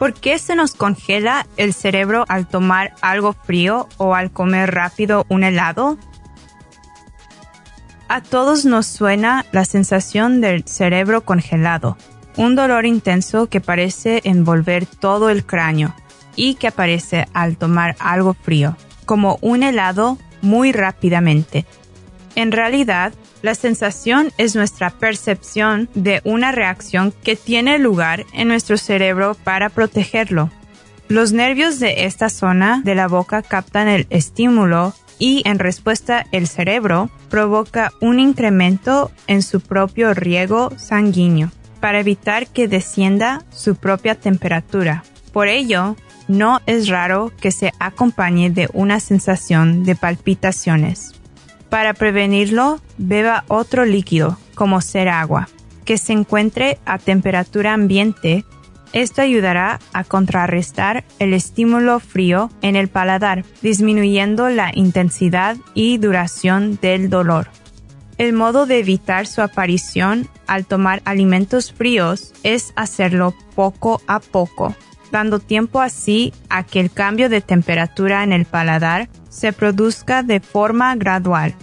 L: ¿Por qué se nos congela el cerebro al tomar algo frío o al comer rápido un helado? A todos nos suena la sensación del cerebro congelado, un dolor intenso que parece envolver todo el cráneo y que aparece al tomar algo frío, como un helado muy rápidamente. En realidad, la sensación es nuestra percepción de una reacción que tiene lugar en nuestro cerebro para protegerlo. Los nervios de esta zona de la boca captan el estímulo y en respuesta el cerebro provoca un incremento en su propio riego sanguíneo para evitar que descienda su propia temperatura. Por ello, no es raro que se acompañe de una sensación de palpitaciones. Para prevenirlo, beba otro líquido, como ser agua, que se encuentre a temperatura ambiente esto ayudará a contrarrestar el estímulo frío en el paladar, disminuyendo la intensidad y duración del dolor. El modo de evitar su aparición al tomar alimentos fríos es hacerlo poco a poco, dando tiempo así a que el cambio de temperatura en el paladar se produzca de forma gradual.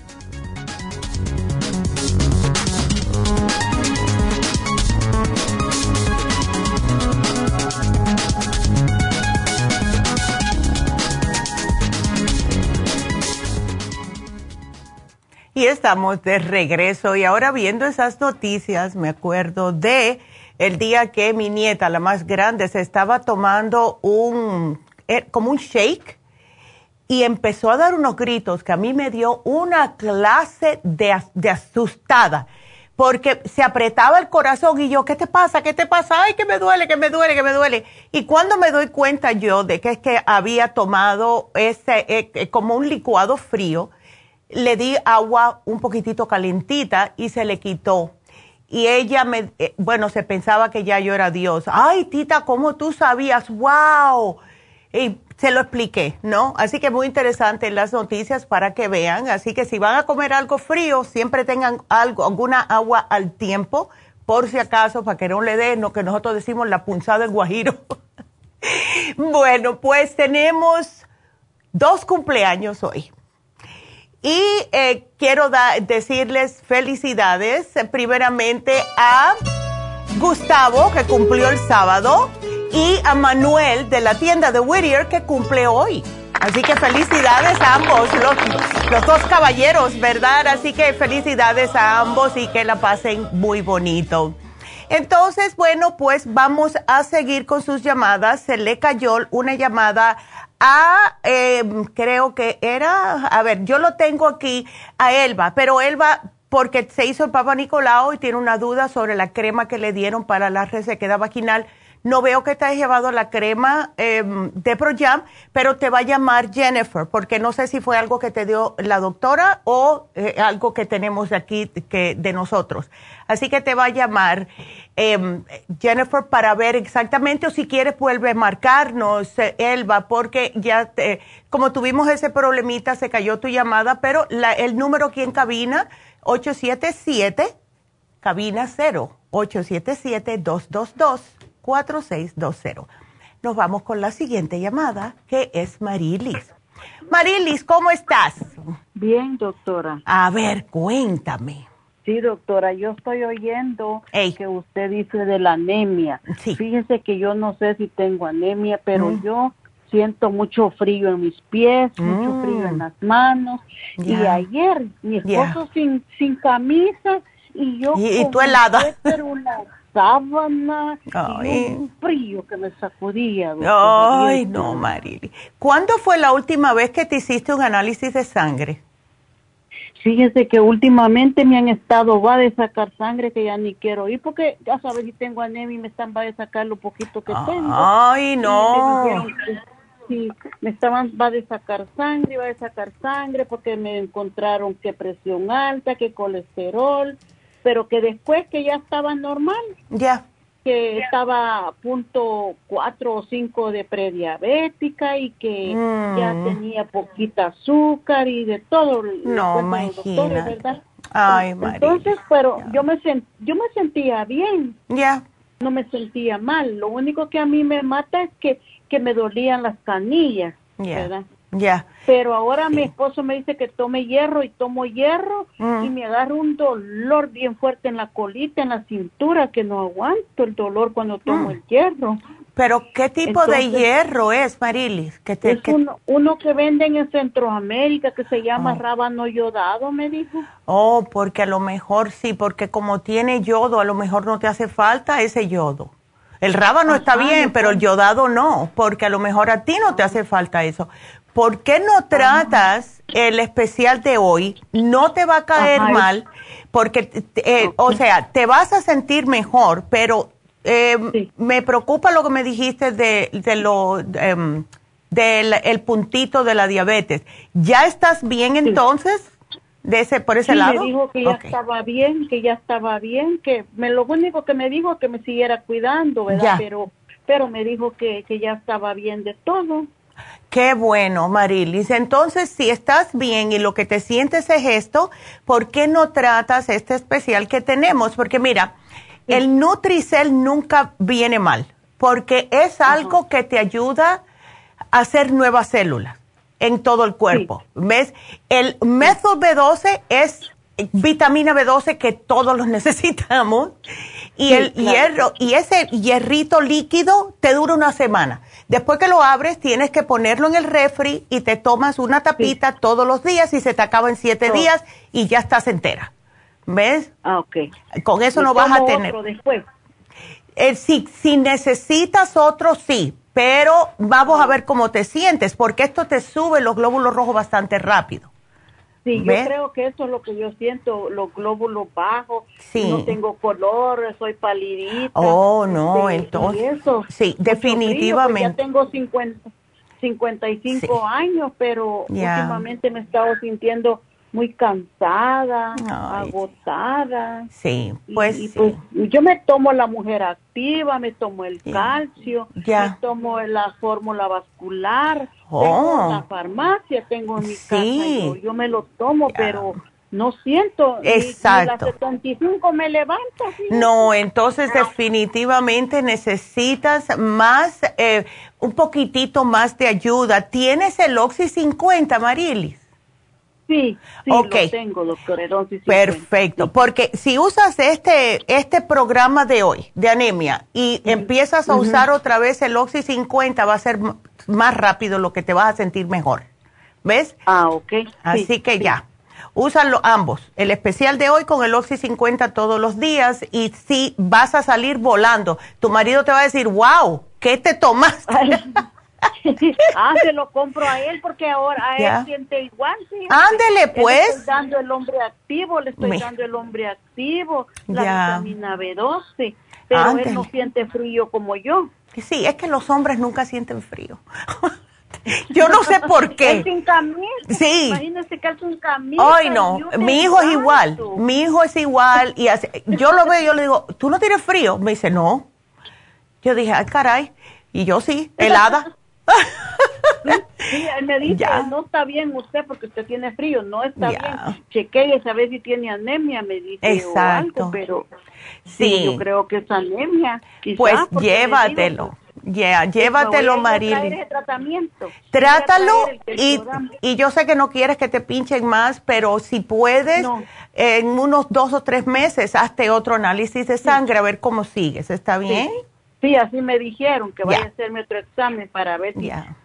D: Y estamos de regreso y ahora viendo esas noticias me acuerdo de el día que mi nieta, la más grande, se estaba tomando un, eh, como un shake y empezó a dar unos gritos que a mí me dio una clase de, asustada porque se apretaba el corazón y yo, ¿qué te pasa? ¿Qué te pasa? Ay, que me duele, que me duele, que me duele. Y cuando me doy cuenta yo de que es que había tomado ese, eh, eh, como un licuado frío, le di agua un poquitito calentita y se le quitó. Y ella me, eh, bueno, se pensaba que ya yo era Dios. Ay, tita, ¿cómo tú sabías? ¡Wow! Y se lo expliqué, ¿no? Así que muy interesante las noticias para que vean. Así que si van a comer algo frío, siempre tengan algo, alguna agua al tiempo, por si acaso, para que no le den lo que nosotros decimos la punzada del guajiro. bueno, pues tenemos dos cumpleaños hoy. Y eh, quiero decirles felicidades eh, primeramente a Gustavo, que cumplió el sábado, y a Manuel de la tienda de Whittier, que cumple hoy. Así que felicidades a ambos, los, los, dos caballeros, ¿verdad? Así que felicidades a ambos y que la pasen muy bonito. Entonces, bueno, pues vamos a seguir con sus llamadas. Se le cayó una llamada a, eh, creo que era, a ver, yo lo tengo aquí a Elba, pero Elba, porque se hizo el Papa Nicolau y tiene una duda sobre la crema que le dieron para la resequedad vaginal. No veo que te hayas llevado la crema eh, de ProJam, pero te va a llamar Jennifer, porque no sé si fue algo que te dio la doctora o eh, algo que tenemos aquí que, de nosotros. Así que te va a llamar em, Jennifer para ver exactamente, o si quieres vuelve a marcarnos, eh, Elba, porque ya, como tuvimos ese problemita, se cayó tu llamada, pero el número aquí en cabina, 877, cabina 0, 877-222-4620. Nos vamos con la siguiente llamada, que es Marilis. Marilis, ¿cómo estás?
M: Bien, doctora.
D: A ver, cuéntame.
M: Sí, doctora, yo estoy oyendo que usted dice de la anemia. Sí. Fíjese que yo no sé si tengo anemia, pero mm. yo siento mucho frío en mis pies, mucho mm. frío en las manos. Y ayer mi esposo sin, sin camisa y yo
D: y, y tú helada.
M: una sábana y un frío que me sacudía.
D: Ay, no, Marily. ¿Cuándo fue la última vez que te hiciste un análisis de sangre?
M: Fíjese que últimamente me han estado, va de sacar sangre que ya ni quiero ir porque ya sabes si tengo anemia y me están, va a sacar lo poquito que tengo.
D: Ay, no.
M: sí, me estaban, va de sacar sangre, va de sacar sangre porque me encontraron que presión alta, que colesterol, pero que después que ya estaba normal.
D: Ya
M: que estaba a punto cuatro o cinco de prediabética y que ya mm. tenía poquita azúcar y de todo.
D: No, imagínate.
M: ¿verdad?
D: Ay,
M: Entonces, pero yo me yo me sentía bien.
D: Ya.
M: No me sentía mal. Lo único que a mí me mata es que, que me dolían las canillas, ¿verdad?
D: Ya.
M: Pero ahora mi esposo me dice que tome hierro y tomo hierro mm. y me agarra un dolor bien fuerte en la colita, en la cintura, que no aguanto el dolor cuando tomo mm. el hierro.
D: Pero ¿qué tipo de hierro es, Marilis?
M: Que es Uno, que venden en Centroamérica que se llama oh. rábano yodado, me dijo.
D: Oh, porque a lo mejor sí, porque como tiene yodo, a lo mejor no te hace falta ese yodo. El rábano está bien, pero el yodado no, porque a lo mejor a ti no te hace falta eso. ¿Por qué no tratas el especial de hoy? No te va a caer mal, porque, eh, o sea, te vas a sentir mejor, pero eh, me preocupa lo que me dijiste de, de lo, em, del el puntito de la diabetes. ¿Ya estás bien entonces? De ese, por ese lado.
M: Me dijo que ya estaba bien, que ya estaba bien, que me, lo único que me dijo es que me siguiera cuidando, ¿verdad? Pero, pero me dijo que, que ya estaba bien de todo.
D: Qué bueno, Marilis. Entonces, si estás bien y lo que te sientes es esto, ¿por qué no tratas este especial que tenemos? Porque mira, el Nutricel nunca viene mal, porque es algo que te ayuda a hacer nuevas células en todo el cuerpo. ¿Ves? El Methyl B12 es vitamina B12 que todos los necesitamos y el hierro y ese hierrito líquido te dura una semana. Después que lo abres tienes que ponerlo en el refri y te tomas una tapita todos los días y se te acaba en siete días y ya estás entera. ¿Ves?
M: Ah, ok.
D: Con eso no vas a tener.
M: Otro después.
D: Eh, si, si necesitas otro, sí, pero vamos a ver cómo te sientes, porque esto te sube los glóbulos rojos bastante rápido.
M: Sí, yo creo que eso es lo que yo siento, los glóbulos bajos, sí. no tengo color, soy palidita.
D: Oh, no, este, entonces. Eso, sí, pues definitivamente.
M: ya tengo 50, 55 años, pero últimamente me he estado sintiendo muy cansada, agotada.
D: Sí, pues,
M: pues, yo me tomo la mujer activa, me tomo el calcio, me tomo la fórmula vascular, oh. tengo la farmacia, tengo en mi casa, yo, me lo tomo, pero no siento.
D: Exacto.
M: Ni, 75 me levanta.
D: No, entonces definitivamente necesitas más, eh, un poquitito más de ayuda. ¿Tienes el Oxy 50, Marilis?
M: Sí, sí, lo tengo, doctor
D: Perfecto, porque si usas este, este programa de hoy, de anemia, y empiezas a usar otra vez el Oxy 50, va a ser más rápido lo que te vas a sentir mejor. ¿Ves?
M: Ah, ok.
D: Así que ya. Úsalo ambos, el especial de hoy con el Oxy 50 todos los días y si vas a salir volando, tu marido te va a decir, wow, ¿qué te tomaste?
M: ah, se lo compro a él porque ahora a él siente igual. Sí.
D: Ándele, pues. Le
M: estoy dando el hombre activo, le estoy dando el hombre activo, la vitamina B12, pero él no siente frío como yo.
D: Sí, es que los hombres nunca sienten frío. Yo no sé por qué.
M: Sí. Imagínese que
D: Ay, no. Mi hijo es igual. Mi hijo es igual. y Yo lo veo yo le digo, ¿tú no tienes frío? Me dice, no. Yo dije, ay, caray. Y yo sí, helada.
M: Sí, me dice, no está bien usted porque usted tiene frío, no está bien. Chequee a ver si tiene anemia, me dice. Exacto. pero sí. yo creo que es anemia.
D: pues llévatelo. Yeah, llévatelo, Marily.
M: tratamiento.
D: Trátalo y, y, yo sé que no quieres que te pinchen más, pero si puedes, en unos dos o tres meses, hazte otro análisis de sangre a ver cómo sigues. ¿Está bien?
M: Sí, así me dijeron que vaya a hacerme otro examen para ver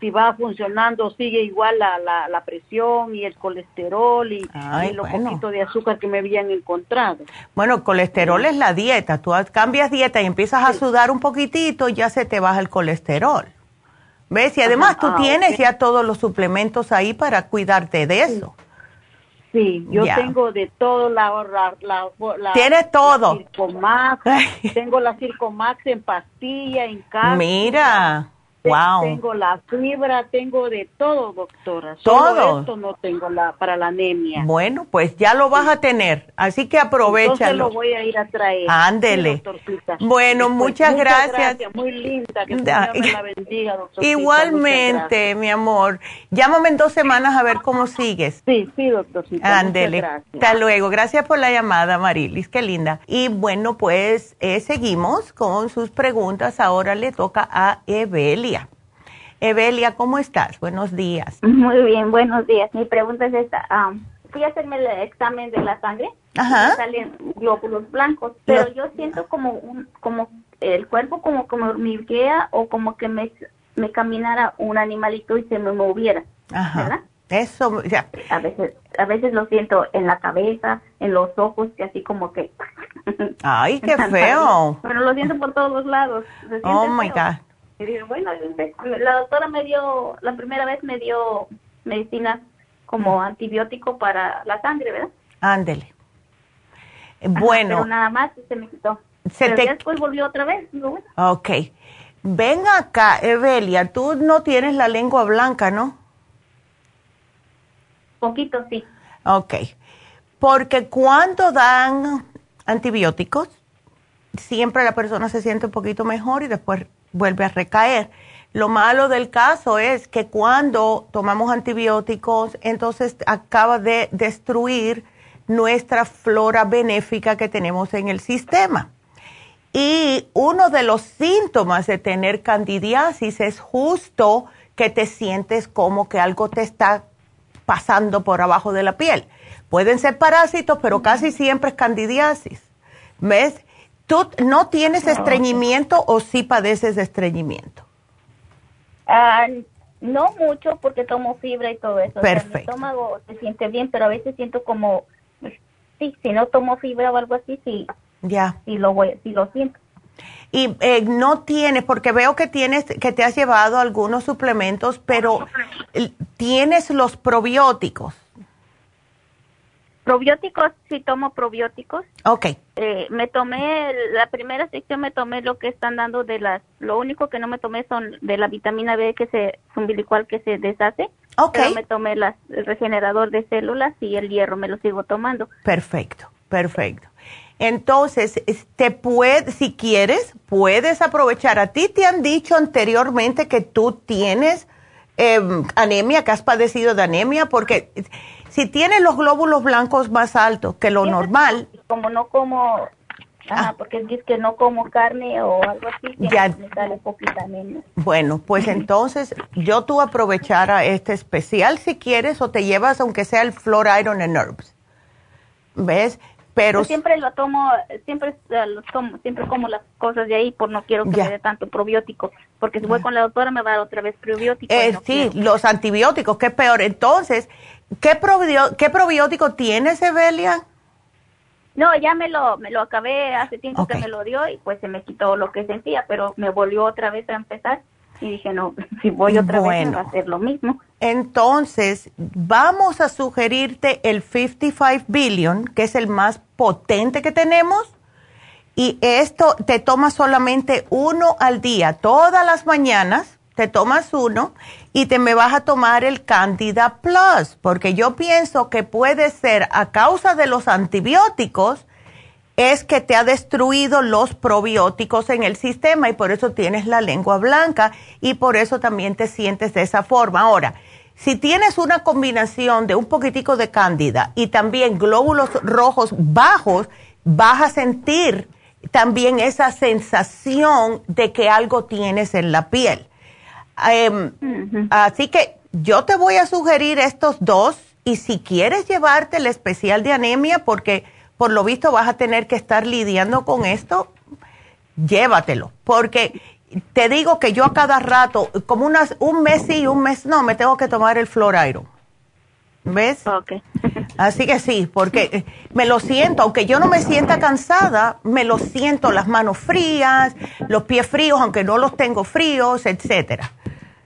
M: si, va funcionando, sigue igual la, la, presión y el colesterol y, lo poquito de azúcar que me habían encontrado.
D: Bueno, el colesterol es la dieta. Tú cambias dieta y empiezas a sudar un poquitito, ya se te baja el colesterol. ¿Ves? Y además tú ah, tienes ya todos los suplementos ahí para cuidarte de eso.
M: Sí, yo tengo de todo la, la, la
D: Tienes todo.
M: Circomax, tengo la Circomax en pastilla, en casa.
D: Mira. Wow.
M: Tengo la fibra, tengo de todo, doctora. todo. esto no tengo la, para la anemia.
D: Bueno, pues ya lo vas a tener, así que aprovechalo. Entonces
M: lo voy a ir a traer.
D: Ándele. bueno, pues, muchas, gracias.
M: Muy linda, que Dios me la bendiga, doctora.
D: Igualmente, mi amor. Llámame en dos semanas a ver cómo sigues.
M: Sí, sí, doctorcita.
D: Ándele. Hasta luego. Gracias por la llamada, Marilis, qué linda. Y bueno, pues eh, seguimos con sus preguntas. Ahora le toca a Evelia. Evelia, ¿cómo estás? Buenos días.
N: Muy bien, buenos días. Mi pregunta es esta. fui a hacerme el examen de la sangre. Ajá. salen glóbulos blancos, pero yo siento como un, como el cuerpo como como guía o como que me, me caminara un animalito y se me moviera. Ajá. ¿Verdad?
D: Eso, ya.
N: A veces, a veces lo siento en la cabeza, en los ojos, que así como que.
D: Ay, qué feo.
N: Pero lo siento por todos los lados.
D: Oh my God.
N: Y bueno, la doctora me dio, la primera vez me dio medicina como antibiótico para la sangre, ¿verdad?
D: Ándele. Bueno.
N: pero nada más se me quitó. Se pero después volvió otra vez. ¿no?
D: Ok. Ven acá, Evelia, tú no tienes la lengua blanca, ¿no?
N: Poquito, sí.
D: Ok. Porque cuando dan antibióticos, siempre la persona se siente un poquito mejor y después vuelve a recaer. Lo malo del caso es que cuando tomamos antibióticos, entonces acaba de destruir nuestra flora benéfica que tenemos en el sistema. Y uno de los síntomas de tener candidiasis es justo que te sientes como que algo te está pasando por abajo de la piel. Pueden ser parásitos, pero casi siempre es candidiasis. ¿Ves? ¿Tú no tienes ah, estreñimiento o sí padeces de estreñimiento?
N: Ah, no mucho porque tomo fibra y todo eso.
D: Perfecto.
N: mi estómago se siente bien, pero a veces siento como, sí, si no tomo fibra o algo así, sí.
D: Ya.
N: Sí lo voy, sí lo siento.
D: Y eh, no tienes, porque veo que tienes, que te has llevado algunos suplementos, pero tienes los probióticos.
N: Probióticos, sí tomo probióticos.
D: Ok.
N: Eh, me tomé, la primera sección me tomé lo que están dando de las, lo único que no me tomé son de la vitamina B que se, umbilical que se deshace.
D: Ok.
N: Pero me tomé las, el regenerador de células y el hierro, me lo sigo tomando.
D: Perfecto, perfecto. Entonces, te puede, si quieres, puedes aprovechar. A ti te han dicho anteriormente que tú tienes em, anemia, que has padecido de anemia, porque si tienes los glóbulos blancos más altos que lo normal.
N: Como no como, ah, porque dices que no como carne o algo así, ya me sale poquita anemia.
D: Bueno, pues entonces yo tú aprovechar a este especial si quieres o te llevas aunque sea el Flor Iron and Herbs. ¿Ves? pero
N: siempre lo tomo siempre lo tomo siempre como las cosas de ahí por no quiero que me dé tanto probiótico porque si voy con la doctora me va a dar otra vez probiótico
D: eh, sí los antibióticos que es peor entonces qué qué probiótico tienes Evelia
N: no ya me lo me lo acabé hace tiempo que me lo dio y pues se me quitó lo que sentía pero me volvió otra vez a empezar y dije, no, si voy otra vez va a ser lo mismo.
D: Entonces, vamos a sugerirte el 55 billion, que es el más potente que tenemos. Y esto te tomas solamente uno al día, todas las mañanas te tomas uno y te me vas a tomar el Candida Plus, porque yo pienso que puede ser a causa de los antibióticos es que te ha destruido los probióticos en el sistema y por eso tienes la lengua blanca y por eso también te sientes de esa forma. Ahora, si tienes una combinación de un poquitico de cándida y también glóbulos rojos bajos, vas a sentir también esa sensación de que algo tienes en la piel. Em, así que yo te voy a sugerir estos dos y si quieres llevarte el especial de anemia, porque por lo visto vas a tener que estar lidiando con esto, llévatelo, porque te digo que yo a cada rato, como unas, un mes sí y un mes no, me tengo que tomar el Florairon. ¿Ves?
N: Ok.
D: Así que sí, porque eh, me lo siento, aunque yo no me sienta cansada, me lo siento las manos frías, los pies fríos, aunque no los tengo fríos, etcétera.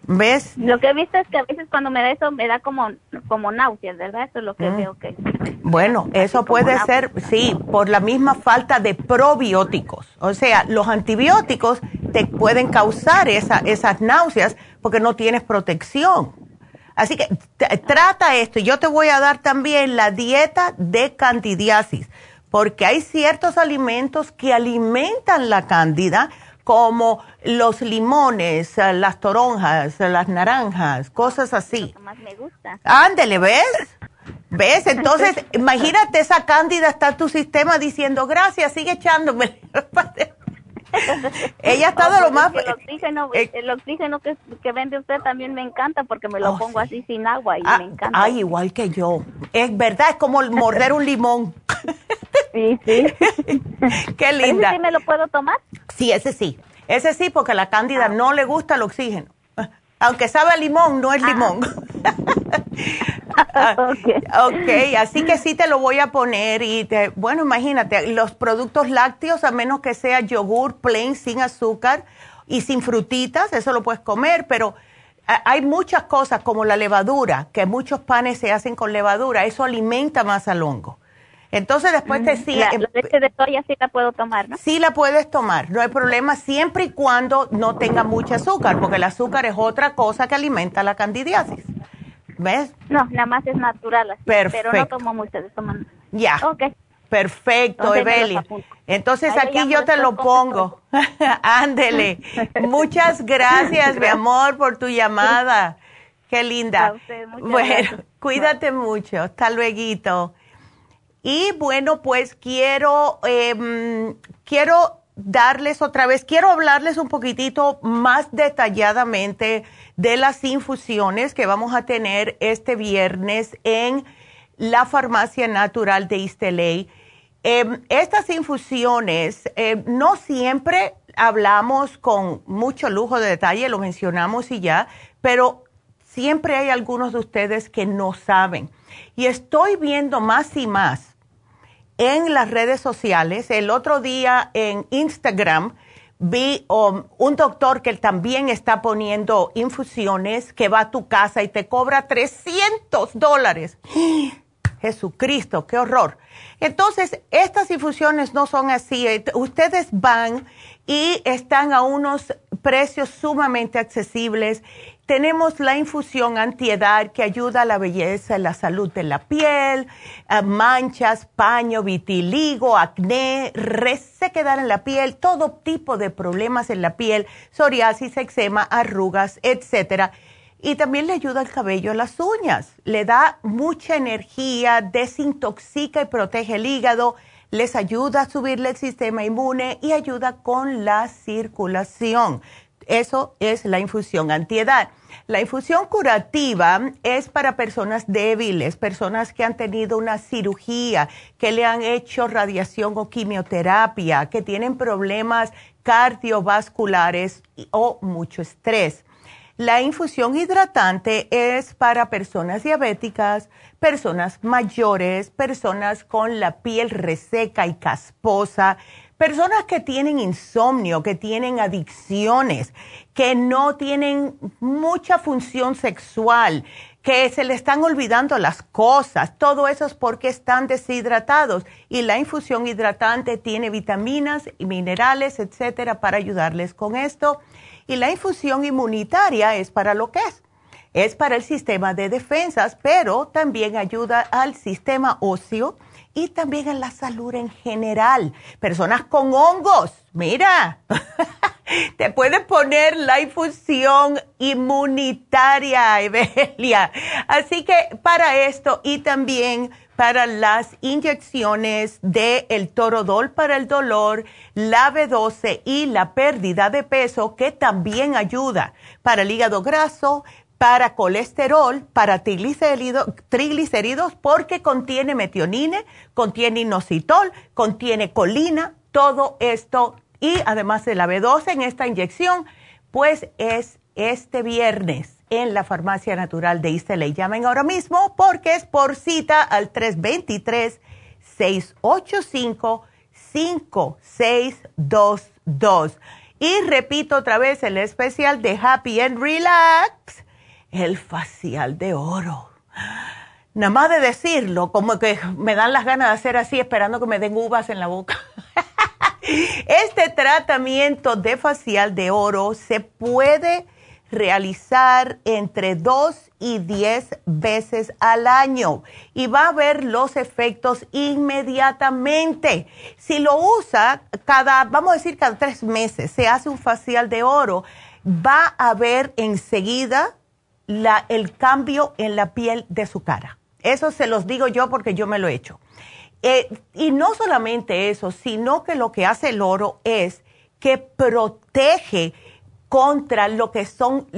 D: ¿Ves?
N: Lo que he visto es que a veces cuando me da eso me da como, como náuseas, ¿verdad? Eso es lo que mm. veo que...
D: Bueno, eso puede ser, sí, por la misma falta de probióticos. O sea, los antibióticos te pueden causar esa, esas náuseas porque no tienes protección. Así que trata esto. Yo te voy a dar también la dieta de candidiasis, porque hay ciertos alimentos que alimentan la cándida como los limones, eh, las toronjas, eh, las naranjas, cosas así.
N: más me gusta.
D: Ándele, ¿ves? ¿Ves? Entonces, imagínate esa cándida está en tu sistema diciendo, gracias, sigue echándome. Ella ha estado lo más...
N: El oxígeno, eh, el oxígeno que, que, vende usted también me encanta porque me lo oh, pongo así sin agua y ah, me encanta.
D: Ay, igual que yo. Es verdad, es como morder un limón.
N: sí, sí.
D: Qué linda.
N: ¿Ese sí me lo puedo tomar?
D: Sí, ese sí. Ese sí, porque a la cándida ah. no le gusta el oxígeno. Aunque sabe a limón, no es ah. limón. okay. ok, así que sí te lo voy a poner y te, bueno, imagínate, los productos lácteos, a menos que sea yogur plain, sin azúcar y sin frutitas, eso lo puedes comer, pero hay muchas cosas como la levadura, que muchos panes se hacen con levadura, eso alimenta más al hongo. Entonces después te sigue.
N: La, leche de soya sí la puedo tomar, ¿no?
D: Sí la puedes tomar, no hay problema siempre y cuando no tenga mucho azúcar, porque el azúcar es otra cosa que alimenta la candidiasis. ¿Ves?
N: No, nada más es natural así, Perfecto. pero no tomo mucho, toman.
D: Ya. Ok. Perfecto, Evelia. Entonces aquí yo te lo pongo. Ándele. Muchas gracias, mi amor, por tu llamada. Qué linda. bueno, cuídate mucho. Hasta luego. Y bueno, pues quiero, em, quiero darles otra vez, quiero hablarles un poquitito más detalladamente de las infusiones que vamos a tener este viernes en la farmacia natural de Isteley. Em, estas infusiones em, no siempre hablamos con mucho lujo de detalle, lo mencionamos y ya, pero siempre hay algunos de ustedes que no saben. Y estoy viendo más y más en las redes sociales. El otro día en Instagram vi um, un doctor que también está poniendo infusiones que va a tu casa y te cobra 300 dólares. Jesucristo, qué horror. Entonces, estas infusiones no son así. Ustedes van y están a unos precios sumamente accesibles tenemos la infusión antiedad que ayuda a la belleza, la salud de la piel, manchas, paño, vitiligo, acné, resequedad en la piel, todo tipo de problemas en la piel, psoriasis, eczema, arrugas, etcétera. Y también le ayuda al cabello, a las uñas. Le da mucha energía, desintoxica y protege el hígado, les ayuda a subirle el sistema inmune y ayuda con la circulación. Eso es la infusión antiedad. La infusión curativa es para personas débiles, personas que han tenido una cirugía, que le han hecho radiación o quimioterapia, que tienen problemas cardiovasculares o mucho estrés. La infusión hidratante es para personas diabéticas, personas mayores, personas con la piel reseca y casposa, Personas que tienen insomnio, que tienen adicciones, que no tienen mucha función sexual, que se le están olvidando las cosas, todo eso es porque están deshidratados y la infusión hidratante tiene vitaminas y minerales, etcétera, para ayudarles con esto. Y la infusión inmunitaria es para lo que es. Es para el sistema de defensas, pero también ayuda al sistema óseo y también en la salud en general. Personas con hongos, mira, te puedes poner la infusión inmunitaria, Evelia. Así que para esto y también para las inyecciones de el torodol para el dolor, la B12 y la pérdida de peso que también ayuda para el hígado graso, para colesterol, para triglicéridos, porque contiene metionine, contiene inositol, contiene colina, todo esto y además de la B12 en esta inyección, pues es este viernes en la Farmacia Natural de Isteley. Llamen ahora mismo porque es por cita al 323-685-5622. Y repito otra vez el especial de Happy and Relax el facial de oro. Nada más de decirlo, como que me dan las ganas de hacer así esperando que me den uvas en la boca. Este tratamiento de facial de oro se puede realizar entre 2 y 10 veces al año y va a ver los efectos inmediatamente. Si lo usa cada, vamos a decir cada tres meses, se hace un facial de oro, va a ver enseguida el cambio en la piel de su cara. Eso se los digo yo porque yo me lo he hecho. Eh, y no solamente eso, sino que lo que hace el oro es que protege contra lo que son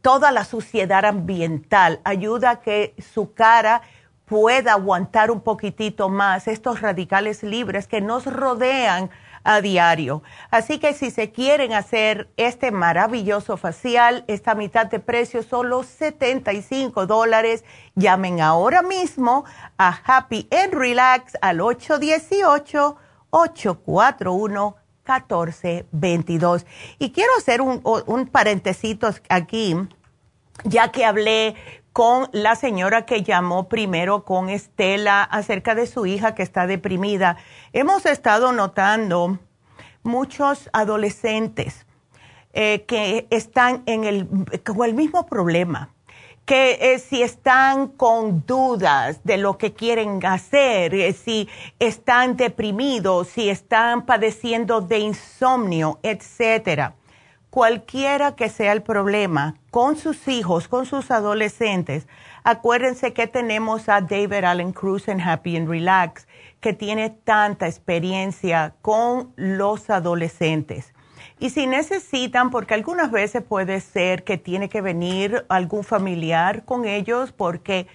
D: toda la suciedad ambiental, ayuda a que su cara pueda aguantar un poquitito más estos radicales libres que nos rodean a diario. Así que si se quieren hacer este maravilloso facial, esta mitad de precio, solo 75 dólares. Llamen ahora mismo a Happy and Relax al 818-841-1422. Y quiero hacer un, un aquí, ya que hablé con la señora que llamó primero con Estela acerca de su hija que está deprimida. Hemos estado notando muchos adolescentes eh, que están en el, con el mismo problema, que eh, si están con dudas de lo que quieren hacer, eh, si están deprimidos, si están padeciendo de insomnio, etcétera cualquiera que sea el problema con sus hijos, con sus adolescentes, acuérdense que tenemos a David Allen Cruz en Happy and Relax, que tiene tanta experiencia con los adolescentes. Y si necesitan, porque algunas veces puede ser que tiene que venir algún familiar con ellos, porque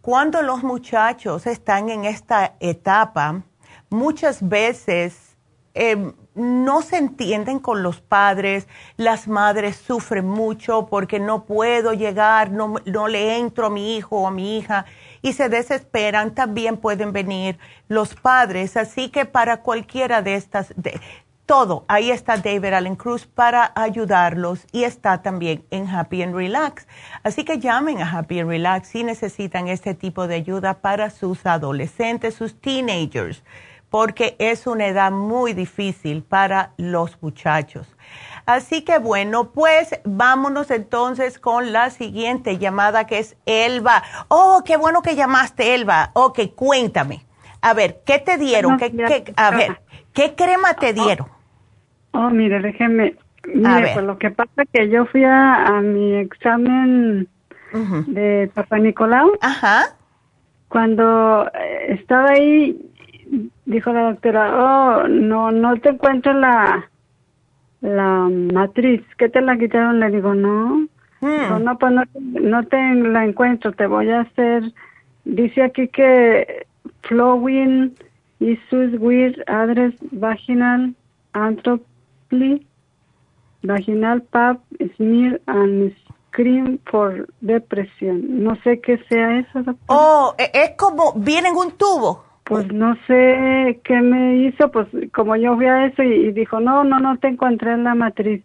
D: cuando los muchachos están en esta etapa, muchas veces em, no se entienden con los padres, las madres sufren mucho porque no puedo llegar, no, le entro a mi hijo o a mi hija y se desesperan, también pueden venir los padres, así que para cualquiera de estas, de, todo, ahí está David Allen Cruz para ayudarlos y está también en Happy and Relax. Así que llamen a Happy and Relax si necesitan este tipo de ayuda para sus adolescentes, sus teenagers porque es una edad muy difícil para los muchachos. Así que bueno, pues vámonos entonces con la siguiente llamada que es Elba. Oh, qué bueno que llamaste Elba. Ok, cuéntame. A ver, ¿qué te dieron? ¿Qué, a ver, ¿qué crema te dieron?
O: Oh, mire, déjeme. Mire, pues lo que pasa es que yo fui a, mi examen de Papá Nicolau.
D: Ajá.
O: Cuando eh, estaba ahí, dijo la doctora, oh, no, no te encuentro la, la matriz, ¿qué te la quitaron? Le digo, no. Hmm. no, pues no, te la encuentro, te voy a hacer, dice aquí que flowing issues with address vaginal antroply, vaginal pap, smear and screen for depresión. No sé qué sea eso, doctora.
D: Oh, e, es como, viene en un tubo.
O: Pues no sé qué me hizo, pues como yo fui a eso y, dijo, no, no, no te encontré en la matriz.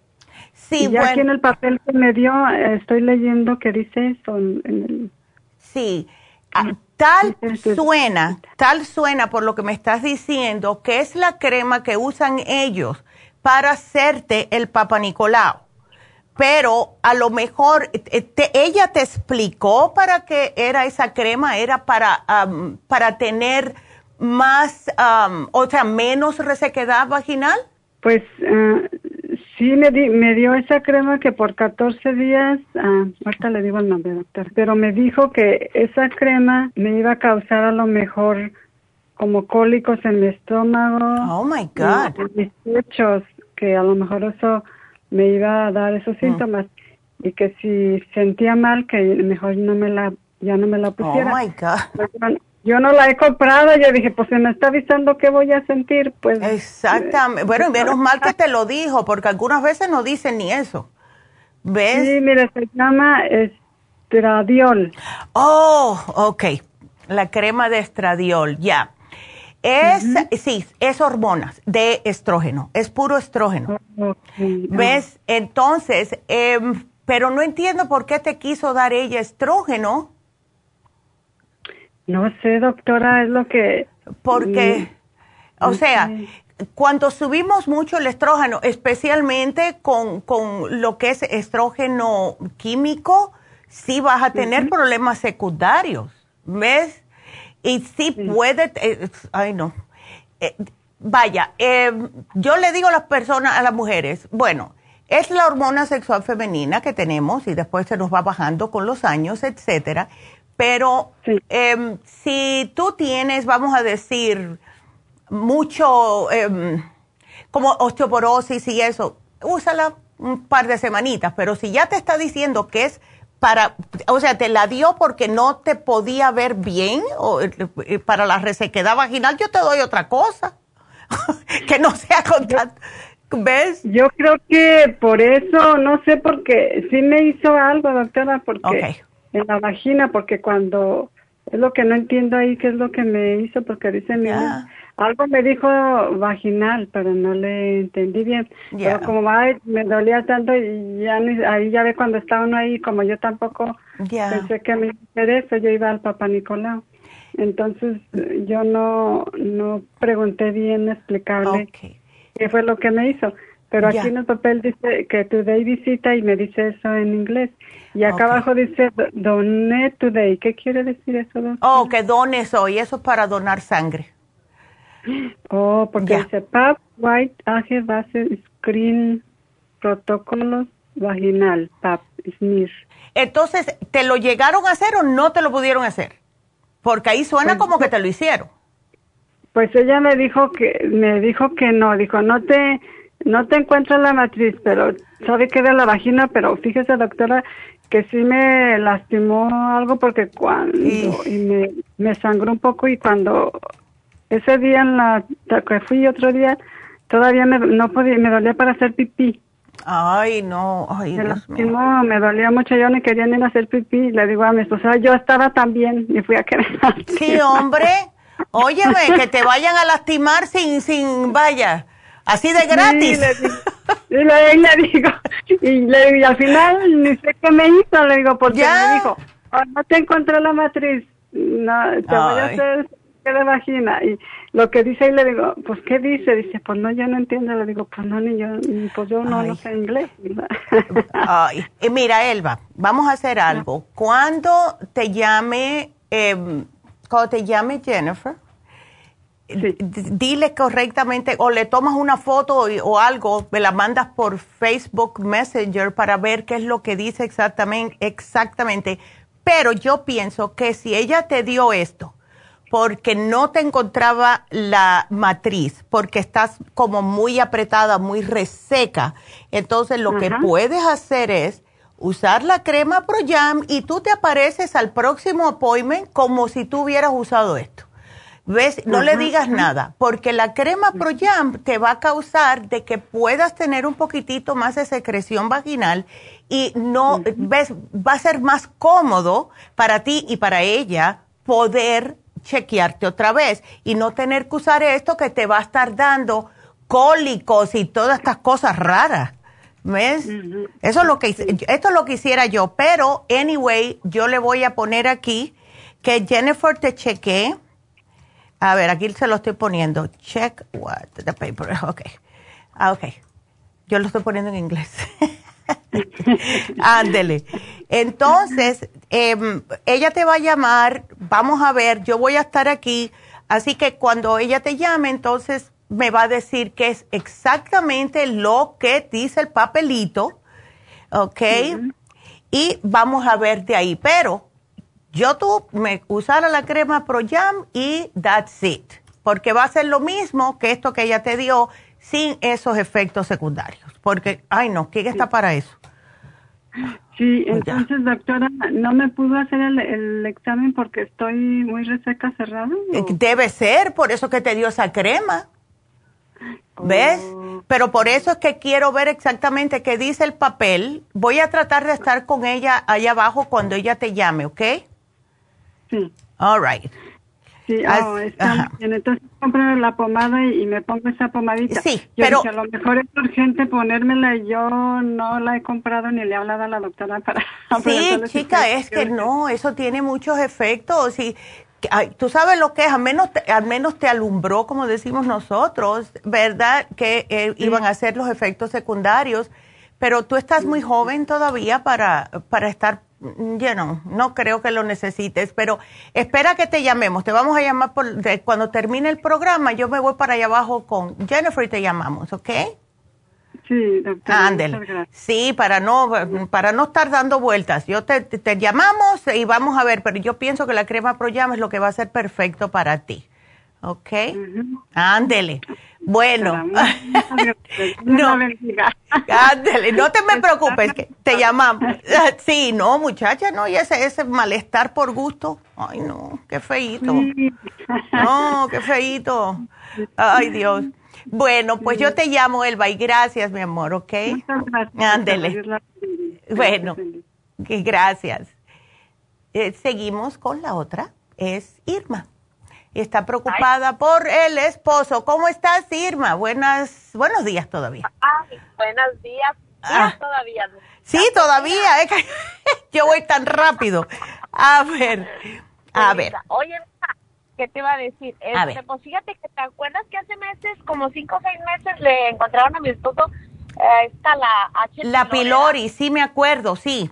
D: Sí,
O: y ya aquí en el papel que me dio, estoy leyendo que dice eso. En, el...
D: Sí, ah, tal suena, tal suena por lo que me estás diciendo, que es la crema que usan ellos para hacerte el Papa Nicolau. Pero a lo mejor eh, ella te explicó para qué era esa crema, era para, para tener más, o sea, menos resequedad vaginal?
O: Pues uh, sí, me, me dio esa crema que por 14 días, uh, ahorita le digo el nombre, doctor, pero me dijo que esa crema me iba a causar a lo mejor como cólicos en mi estómago.
D: Oh my God.
O: En mis pechos, que a lo mejor eso me iba a dar esos mm. síntomas. Y que si sentía mal, que mejor no me la, ya no me la pusiera.
D: Oh my God.
O: Yo no la he comprado, yo dije, pues se me está avisando qué voy a sentir, pues.
D: Exactamente. Bueno, menos mal que te lo dijo, porque algunas veces no dicen ni eso. ¿Ves?
O: Sí, mire, se llama estradiol.
D: Oh, ok. La crema de estradiol, ya. Es, sí, es hormonas de estrógeno, es puro estrógeno. ¿Ves? Entonces, em, pero no entiendo por qué te quiso dar ella estrógeno
O: no sé, doctora, es lo que...
D: Porque, mm, o sea, cuando subimos mucho el estrógeno, especialmente con, con lo que es estrógeno químico, sí vas a tener problemas secundarios, ¿ves? Y sí, puede, eh, ay no, eh, vaya, em, yo le digo a las personas, a las mujeres, bueno, es la hormona sexual femenina que tenemos y después se nos va bajando con los años, etcétera, pero em, si tú tienes, vamos a decir, mucho, em, como osteoporosis y eso, úsala un par de semanitas, pero si ya te está diciendo que es para, o sea, te la dio porque no te podía ver bien o eh, para la resequedad vaginal, yo te doy otra cosa. Que no sea con ¿Ves?
O: Yo creo que por eso, no sé, porque sí me hizo algo, doctora, porque en la vagina, porque cuando es lo que no entiendo ahí, qué es lo que me hizo, porque dice mi algo me dijo vaginal, pero no le entendí bien. Pero como me dolía tanto y ya ahí ya ve cuando estaba uno ahí, como yo tampoco pensé que me eso, yo iba al Papá Nicolau. Entonces yo no no pregunté bien explicarle qué fue lo que me hizo. Pero aquí en el papel dice que today visita y me dice eso en inglés. Y acá abajo dice doné today. ¿Qué quiere decir eso?
D: Oh, que dones hoy. Eso es para donar sangre.
O: Oh, porque dice PAP, White, Age, Base, Screen, Protocolos, Vaginal, PAP, SMIR.
D: Entonces, ¿te lo llegaron a hacer o no te lo pudieron hacer? Porque ahí suena pues como que te lo hicieron.
O: Pues ella me dijo que me dijo que no, dijo, "No te no te encuentro la matriz, pero sabe que de la vagina, pero fíjese, doctora, que sí me lastimó algo porque cuando y me, me sangró un poco y cuando ese día en la que fui otro día todavía me, no podía, me dolía para hacer pipí.
D: Ay, no, ay,
O: me, Dios me dolía mucho, yo ni quería ni hacer pipí. Le digo a mi esposa, yo estaba también y fui a querer.
D: Sí, hombre, óyeme, que te vayan a lastimar sin, sin, vaya, así de gratis.
O: y le, digo, y, le, y al final ni sé qué me hizo, le digo, porque me dijo, oh, no te encontré la matriz, no, te voy a hacer de vagina. Y lo que dice, y le digo, pues, ¿qué dice? Dice, pues no, yo no entiendo. Le digo, pues no, ni yo, pues yo no, no sé inglés.
D: Ay. Y mira, Elba, vamos a hacer algo. Cuando te llame, eh, cuando te llame Jennifer, dile correctamente o le tomas una foto o, algo, me la mandas por Facebook Messenger para ver qué es lo que dice exactamente, exactamente. Pero yo pienso que si ella te dio esto, porque no te encontraba la matriz, porque estás como muy apretada, muy reseca. Entonces lo que puedes hacer es usar la crema Pro Jam y tú te apareces al próximo appointment como si tú hubieras usado esto. ¿Ves? No le digas nada, porque la crema Pro Jam te va a causar de que puedas tener un poquitito más de secreción vaginal y no, ves, va a ser más cómodo para ti y para ella poder chequearte otra vez y no tener que usar esto que te va a estar dando cólicos y todas estas cosas raras. ¿Ves? Eso es lo que esto es lo que hiciera yo, pero anyway, yo le voy a poner aquí que Jennifer te chequee. A ver, aquí se lo estoy poniendo. Check what the paper. Ok. Ah, ok. Yo lo estoy poniendo en inglés. Ándele. Entonces, em, ella te va a llamar, vamos a ver, yo voy a estar aquí, así que cuando ella te llame, entonces me va a decir qué es exactamente lo que dice el papelito, ¿ok? Y vamos a ver de ahí, pero yo tú me usara la crema Pro Jam y that's it, porque va a ser lo mismo que esto que ella te dio sin esos efectos secundarios, porque, ay no, ¿quién está para eso?
O: Sí, entonces, doctora, ¿no me pudo hacer el, examen porque estoy muy reseca cerrada?
D: Eh, debe ser, por eso que te dio esa crema. ¿Ves? Oh. Pero por eso es que quiero ver exactamente qué dice el papel. Voy a tratar de estar con ella allá abajo cuando ella te llame, ¿ok?
O: Sí.
D: All right.
O: Sí, oh, está bien. Entonces compro la pomada y, me pongo esa pomadita.
D: Sí, pero...
O: a lo mejor es urgente ponérmela y yo no la he comprado ni le he hablado a la doctora para...
D: Sí, chica, es que no, eso tiene muchos efectos y... tú sabes lo que es, al menos, te, al menos te alumbró, como decimos nosotros, ¿verdad? Que eh, iban a ser los efectos secundarios, pero tú estás muy joven todavía para, para estar yo no, no creo que lo necesites, pero espera que te llamemos. Te vamos a llamar por, cuando termine el programa. Yo me voy para allá abajo con Jennifer y te llamamos, ¿ok?
O: Sí, doctora.
D: Ándele. Sí, para no, para no estar dando vueltas. Yo te, te, llamamos y vamos a ver, pero yo pienso que la crema Pro Jam es lo que va a ser perfecto para ti. ¿Ok? Ándele. Bueno, no, ándele, no te me preocupes, que te llamamos. Sí, no, muchacha, no, y ese, ese malestar por gusto, ay, no, qué feíto. No, qué feíto. Ay, Dios. Bueno, pues yo te llamo, Elba, y gracias, mi amor, ¿ok? Ándele. Bueno, gracias. Eh, seguimos con la otra, es Irma. Está preocupada por el esposo. ¿Cómo estás, Irma? Buenas, buenos días todavía.
P: Ay, buenos días. Ah. todavía.
D: Sí, todavía. yo voy tan rápido. A ver, a ver.
P: Oye, ¿qué te iba a decir? Este, pues fíjate que te acuerdas que hace meses, como cinco o seis meses, le encontraron a mi esposo eh, esta la H.
D: La pylori, sí me acuerdo, sí.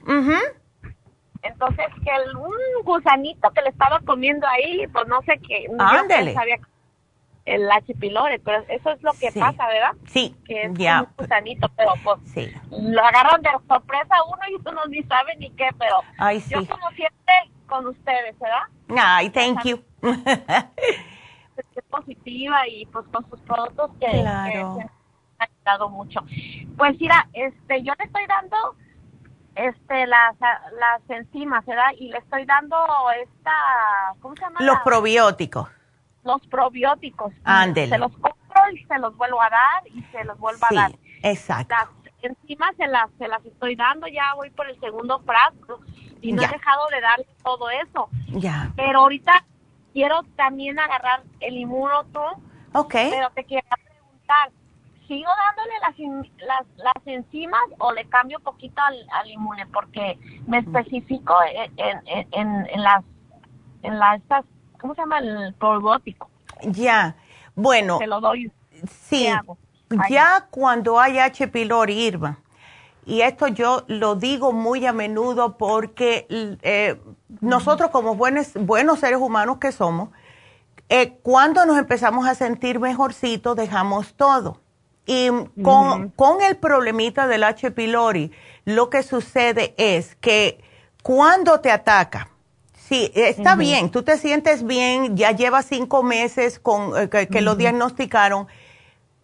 P: Entonces, que el, un gusanito que le estaba comiendo ahí, pues no sé qué, no sabía el H. pylori, pero eso es lo que pasa, ¿verdad?
D: Sí,
P: que es un gusanito, pero pues lo agarran de sorpresa a uno y uno ni sabe ni qué, pero yo como siempre con ustedes, ¿verdad?
D: Ay, thank you.
P: es positiva y pues con sus productos que, claro. que, ha ayudado mucho. Pues mira, este, yo le estoy dando este las las enzimas, ¿verdad? Y le estoy dando esta, ¿cómo se llama?
D: Los probióticos.
P: Los probióticos.
D: Ándele.
P: Se los compro y se los vuelvo a dar y se los vuelvo a dar.
D: exacto.
P: Las enzimas se las, se las estoy dando, ya voy por el segundo frasco y no he dejado de dar todo eso.
D: Ya.
P: Pero ahorita quiero también agarrar el inmunoto.
D: Ok.
P: Pero te quiero preguntar, ¿sigo dándole las, las, las enzimas o le cambio poquito al, al inmune? Porque me especifico en, en, en, en las, en las, estas, ¿cómo se llama? El probótico.
D: Ya. Bueno.
P: Se lo doy.
D: Sí. Ya cuando hay H. pylori, Irma, y esto yo lo digo muy a menudo porque eh, nosotros como buenos, buenos seres humanos que somos, eh, cuando nos empezamos a sentir mejorcitos, dejamos todo. Y con, el problemita del H. pylori, lo que sucede es que cuando te ataca, sí, está bien, tú te sientes bien, ya llevas cinco meses con eh, que, lo diagnosticaron.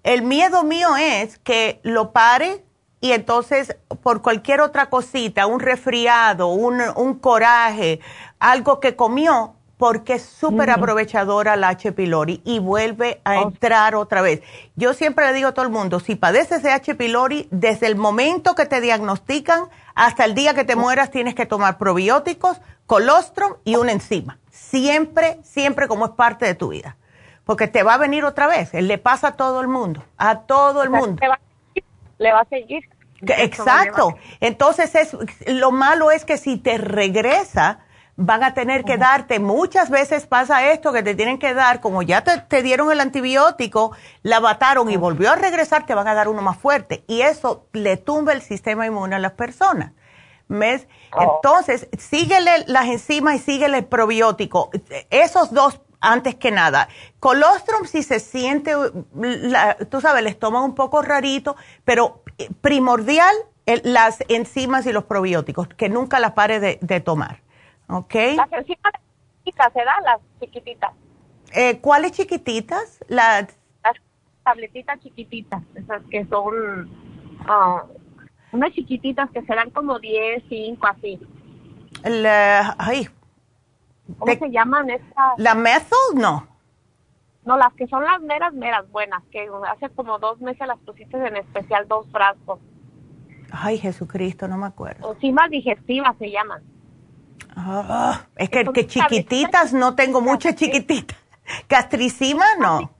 D: El miedo mío es que lo pare y entonces por cualquier otra cosita, un resfriado, un, un coraje, algo que comió, porque es súper aprovechadora la H. pylori y vuelve a oh. entrar otra vez. Yo siempre le digo a todo el mundo, si padeces de H. pylori, desde el momento que te diagnostican hasta el día que te mueras tienes que tomar probióticos, colostrum y una enzima. Siempre, siempre como es parte de tu vida. Porque te va a venir otra vez. Le pasa a todo el mundo, a todo el mundo.
P: Le va a seguir.
D: Exacto. Entonces, es, lo malo es que si te regresa, van a tener que darte, muchas veces pasa esto, que te tienen que dar, como ya te, dieron el antibiótico, la mataron y volvió a regresar, te van a dar uno más fuerte. Y eso le tumba el sistema inmune a las personas. ¿Ves? Oh. Entonces, síguele las enzimas y síguele el probiótico. Esos dos, antes que nada. Colostrum, si se siente, tú sabes, el estómago un poco rarito, pero primordial, las enzimas y los probióticos, que nunca las pare de tomar. Ok.
P: Las chiquitas, ¿se dan las chiquititas?
D: Eh, ¿Cuáles chiquititas? Las...
P: las tabletitas chiquititas, esas que son uh, unas chiquititas que serán como 10, 5, así.
D: La, ay.
P: ¿Cómo se llaman estas?
D: ¿La methyl? No.
P: No, las que son las meras, meras buenas, que hace como dos meses las pusiste en especial dos frascos.
D: Ay, Jesucristo, no me acuerdo.
P: Enzimas digestivas se llaman.
D: Ah, es que, que chiquititas, no tengo muchas chiquititas. ¿Gastricima? No.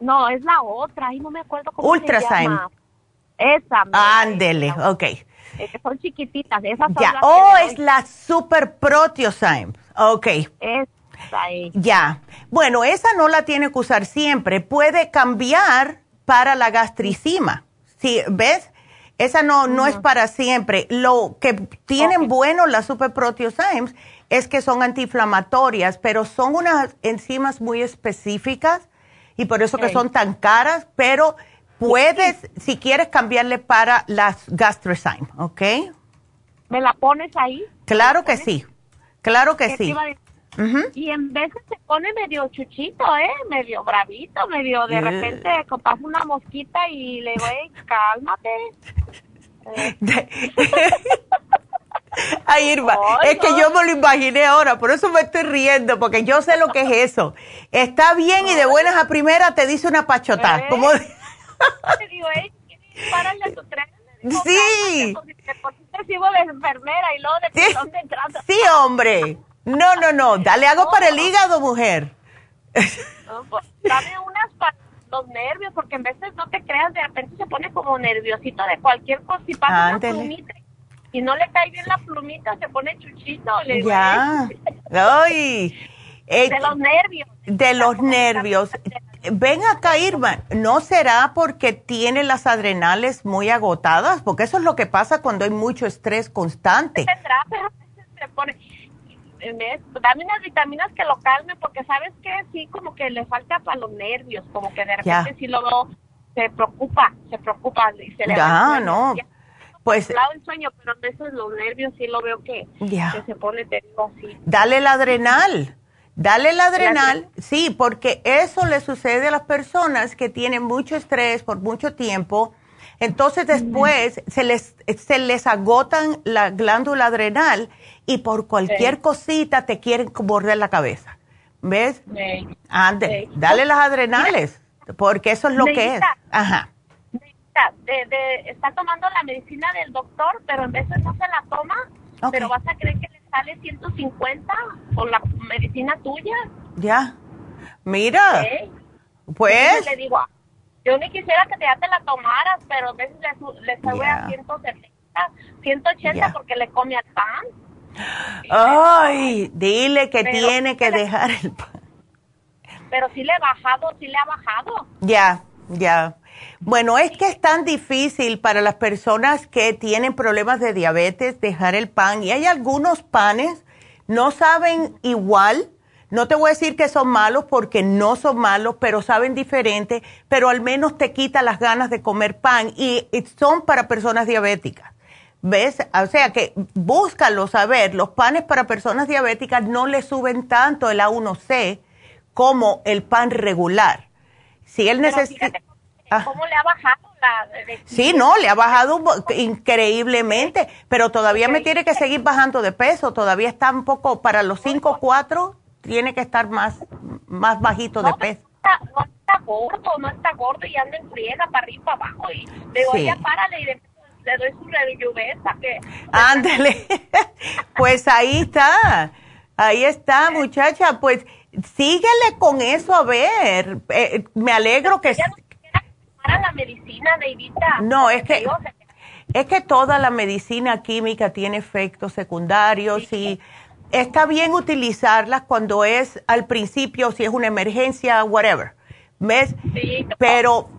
P: No, es la otra, ahí no me acuerdo cómo se llama. Esa.
D: Ándele, ok.
P: Es que son chiquititas, esas
D: Ya, oh, es la Super Proteosyme. Ok.
P: Esa ahí.
D: Ya. Bueno, esa no la tiene que usar siempre. Puede cambiar para la gastricima. ¿Sí? ¿Ves? Esa no, no es para siempre. Lo que tienen bueno las superproteosymes es que son antiinflamatorias, pero son unas enzimas muy específicas y por eso que son tan caras, pero puedes, si quieres, cambiarle para las gastrozymes, ¿ok?
P: ¿Me la pones ahí?
D: Claro que sí, claro que sí.
P: Y en veces se pone medio chuchito, ¿eh? Medio bravito, medio de repente pasa una mosquita y le digo, cálmate.
D: Ay, Irma, es que yo me lo imaginé ahora, por eso me estoy riendo, porque yo sé lo que es eso. Está bien y de buenas a primeras te dice una pachota. ¿Eh? Como...
P: Te digo, eh, párale tu tren.
D: Sí.
P: de enfermera y luego de
D: sí. sí, hombre. No, no, no. Dale algo para el hígado, mujer.
P: Pues, dame unas para los nervios, porque en veces no te creas, de repente se pone como nerviosito de cualquier cosa y pasa una plumita y no le cae bien la plumita, se pone chuchito. Le
D: ya. Ay.
P: de eh, los nervios.
D: De los nervios. Ven acá, Irma, ¿no será porque tiene las adrenales muy agotadas? Porque eso es lo que pasa cuando hay mucho estrés constante.
P: Tendrá, pero se pone dame unas vitaminas que lo calmen, porque sabes que sí, como que le falta para los nervios, como que de repente sí lo veo, se preocupa, se preocupa y se le
D: Ya, no. Pues
P: el sueño, pero a los nervios sí lo veo que, se pone tengo así.
D: Dale el adrenal. Dale el adrenal, sí, porque eso le sucede a las personas que tienen mucho estrés por mucho tiempo. Entonces después se, les, se les agotan la glándula adrenal y por cualquier cosita te quieren morder la cabeza. ¿Ves? Ande, dale las adrenales, porque eso es lo que es. Ajá.
P: De, está tomando la medicina del doctor, pero en veces no se la toma, pero vas a creer que le sale 150 con la medicina tuya.
D: Ya. Mira. Pues.
P: le digo, yo ni quisiera que ya te la tomaras, pero a veces le, le sube a 170, 180 porque le come al pan.
D: Ay, dile que tiene que dejar el pan.
P: Pero sí le ha bajado, sí le ha bajado.
D: Ya, ya. Bueno, es que es tan difícil para las personas que tienen problemas de diabetes dejar el pan. Y hay algunos panes, no saben igual. No te voy a decir que son malos porque no son malos, pero saben diferente, pero al menos te quita las ganas de comer pan y son para personas diabéticas. ¿Ves? O sea que búscalo saber, los panes para personas diabéticas no le suben tanto el A1C como el pan regular. Si él necesita...
P: Ah. ¿Cómo le ha bajado la...
D: Sí, no, le ha bajado increíblemente, pero todavía me tiene que seguir bajando de peso, todavía está un poco, para los 5 4, tiene que estar más, más bajito de peso.
P: No está, gordo, no está gordo y anda en friega para arriba, para abajo. Y le digo, ya párale y de le doy su revillubeta que...
D: Ándale, pues ahí está, ahí está muchacha, pues síguele con eso a ver, eh, me alegro que...
P: Para la medicina, Neidita.
D: No, es que... Es que toda la medicina química tiene efectos secundarios y está bien utilizarlas cuando es al principio, si es una emergencia, whatever. ¿Ves? Sí, pero,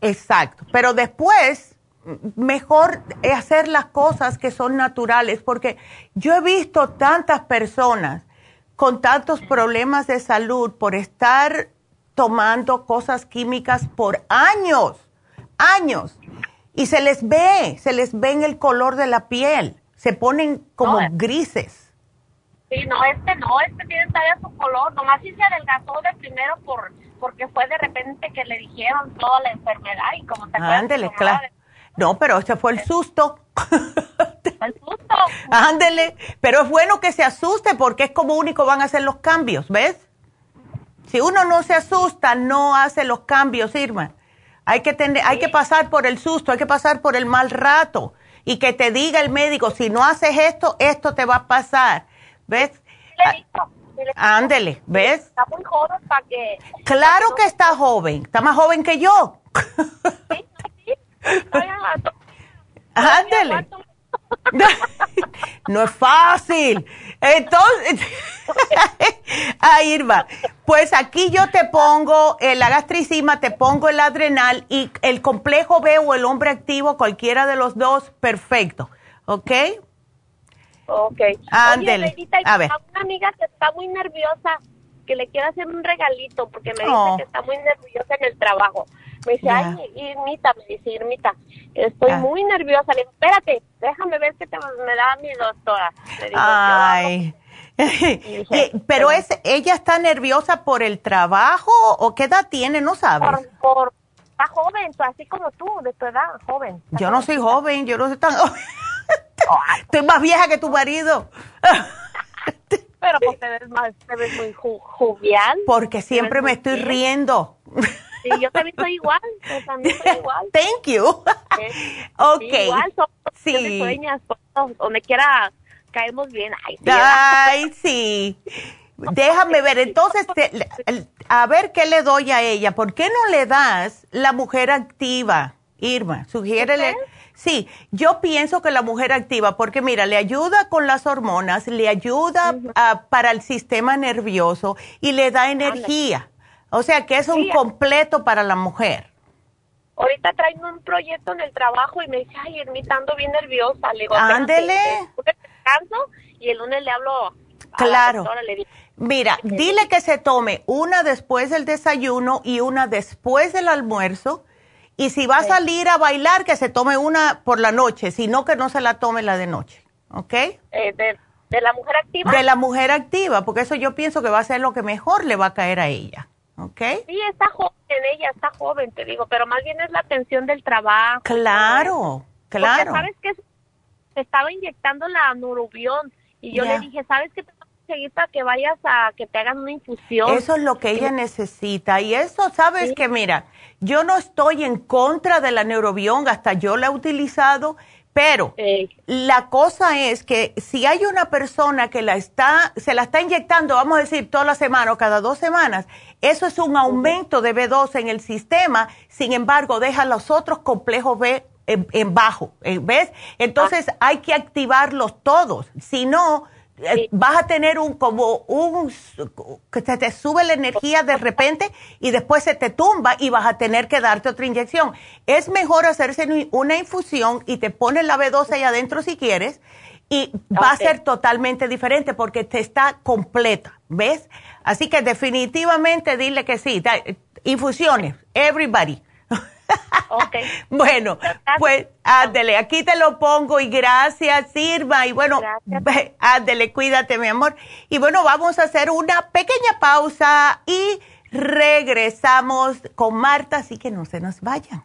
D: exacto. Pero después mejor hacer las cosas que son naturales, porque yo he visto tantas personas con tantos problemas de salud por estar tomando cosas químicas por años, años, y se les ve, se les ve en el color de la piel, se ponen como grises.
P: Sí, no, este no, este tiene todavía su color, nomás si se adelgazó de primero por porque fue de repente que le dijeron toda la enfermedad y como te
D: Ándele, claro. No, pero ese fue el susto.
P: El susto.
D: Ándele. Pero es bueno que se asuste porque es como único van a hacer los cambios, ¿ves? Si uno no se asusta, no hace los cambios, Irma. Hay que, tener, hay que pasar por el susto, hay que pasar por el mal rato. Y que te diga el médico, si no haces esto, esto te va a pasar. ¿Ves? Ándele, ¿ves?
P: Está muy joven para que...
D: Claro que está joven. Está más joven que yo. Ándale. no es fácil. Entonces, ahí Irma, pues aquí yo te pongo la gastricima, te pongo el adrenal y el complejo B o el hombre activo, cualquiera de los dos, perfecto. ¿Ok?
P: Ok.
D: Ándale.
P: a ver. Una amiga que está muy nerviosa, que le quiere hacer un regalito porque me dice oh. que está muy nerviosa en el trabajo. Me dice, ay, Irmita, me dice, Irmita, estoy ah. muy nerviosa. Le digo, espérate, déjame ver qué te, me da mi doctora.
D: ay, Pero es, ella está nerviosa por el trabajo o qué edad tiene, no sabes.
P: Por, está joven, así como tú, de tu edad, joven.
D: Yo no soy joven, yo no soy tan Estoy más vieja que tu marido.
P: Pero pues te ves más, te ves muy jovial.
D: Porque siempre me estoy riendo.
P: Sí, yo también soy igual, yo también soy igual.
D: Thank you. ok.
P: igual, sí. sueñas, donde quiera caemos bien.
D: Ay, sí. Déjame ver, entonces, a ver qué le doy a ella. ¿Por qué no le das la mujer activa, Irma? Sugiérele. Sí, yo pienso que la mujer activa, porque mira, le ayuda con las hormonas, le ayuda para el sistema nervioso y le da energía. O sea que es un completo para la mujer.
P: Ahorita traen un proyecto en el trabajo y me dice, ay, Ermita, ando bien nerviosa. Le digo,
D: ándele.
P: y el lunes le hablo.
D: Claro. Mira, dile que se tome una después del desayuno y una después del almuerzo y si va a salir a bailar, que se tome una por la noche, sino que no se la tome la de noche. ¿Ok?
P: Eh, de, la mujer activa?
D: De la mujer activa, porque eso yo pienso que va a ser lo que mejor le va a caer a ella. ¿Ok?
P: Sí, está joven, ella está joven, te digo, pero más bien es la atención del trabajo.
D: Claro, claro.
P: Porque sabes que se estaba inyectando la nurubión y yo le dije, ¿sabes qué? seguir para que vayas a que te hagan una infusión.
D: Eso es lo que ella necesita. Y eso, sabes que mira, yo no estoy en contra de la neurobión, hasta yo la he utilizado, pero la cosa es que si hay una persona que la está, se la está inyectando, vamos a decir, toda la semana o cada dos semanas, eso es un aumento de B2 en el sistema, sin embargo, deja los otros complejos B en, bajo, eh, ¿ves? Entonces ah. hay que activarlos todos, si no, vas a tener un como un que se te sube la energía de repente y después se te tumba y vas a tener que darte otra inyección. Es mejor hacerse una infusión y te pones la B12 ahí adentro si quieres y va a ser totalmente diferente porque te está completa, ¿ves? Así que definitivamente dile que sí, infusiones, everybody. Bueno, pues ándele, aquí te lo pongo y gracias, sirva. Y bueno, ándele, cuídate, mi amor. Y bueno, vamos a hacer una pequeña pausa y regresamos con Marta, así que no se nos vayan.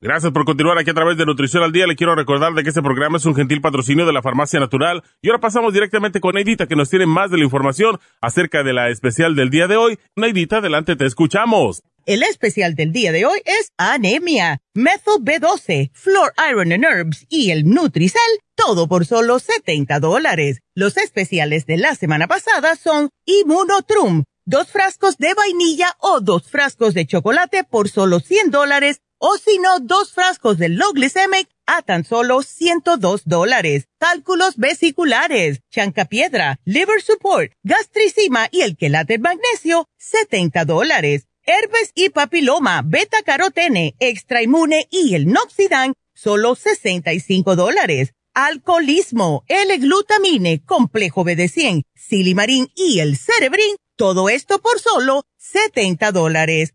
E: Gracias por continuar aquí a través de Nutrición al Día. Le quiero recordar de que este programa es un gentil patrocinio de la Farmacia Natural. Y ahora pasamos directamente con Neidita, que nos tiene más de la información acerca de la especial del día de hoy. Neidita, adelante, te escuchamos.
Q: El especial del día de hoy es anemia, methyl B12, floor iron and herbs y el Nutricel, todo por solo 70 dólares. Los especiales de la semana pasada son Immunotrum, dos frascos de vainilla o dos frascos de chocolate por solo 100 dólares o si no, dos frascos de low glycemic a tan solo 102 dólares. Cálculos vesiculares, chancapiedra, liver support, gastricima y el quelate magnesio, 70 dólares. Herpes y papiloma, beta carotene, extra inmune y el noxidan, solo 65 dólares. Alcoholismo, L-glutamine, complejo BD100, silimarín y el cerebrin, todo esto por solo 70 dólares.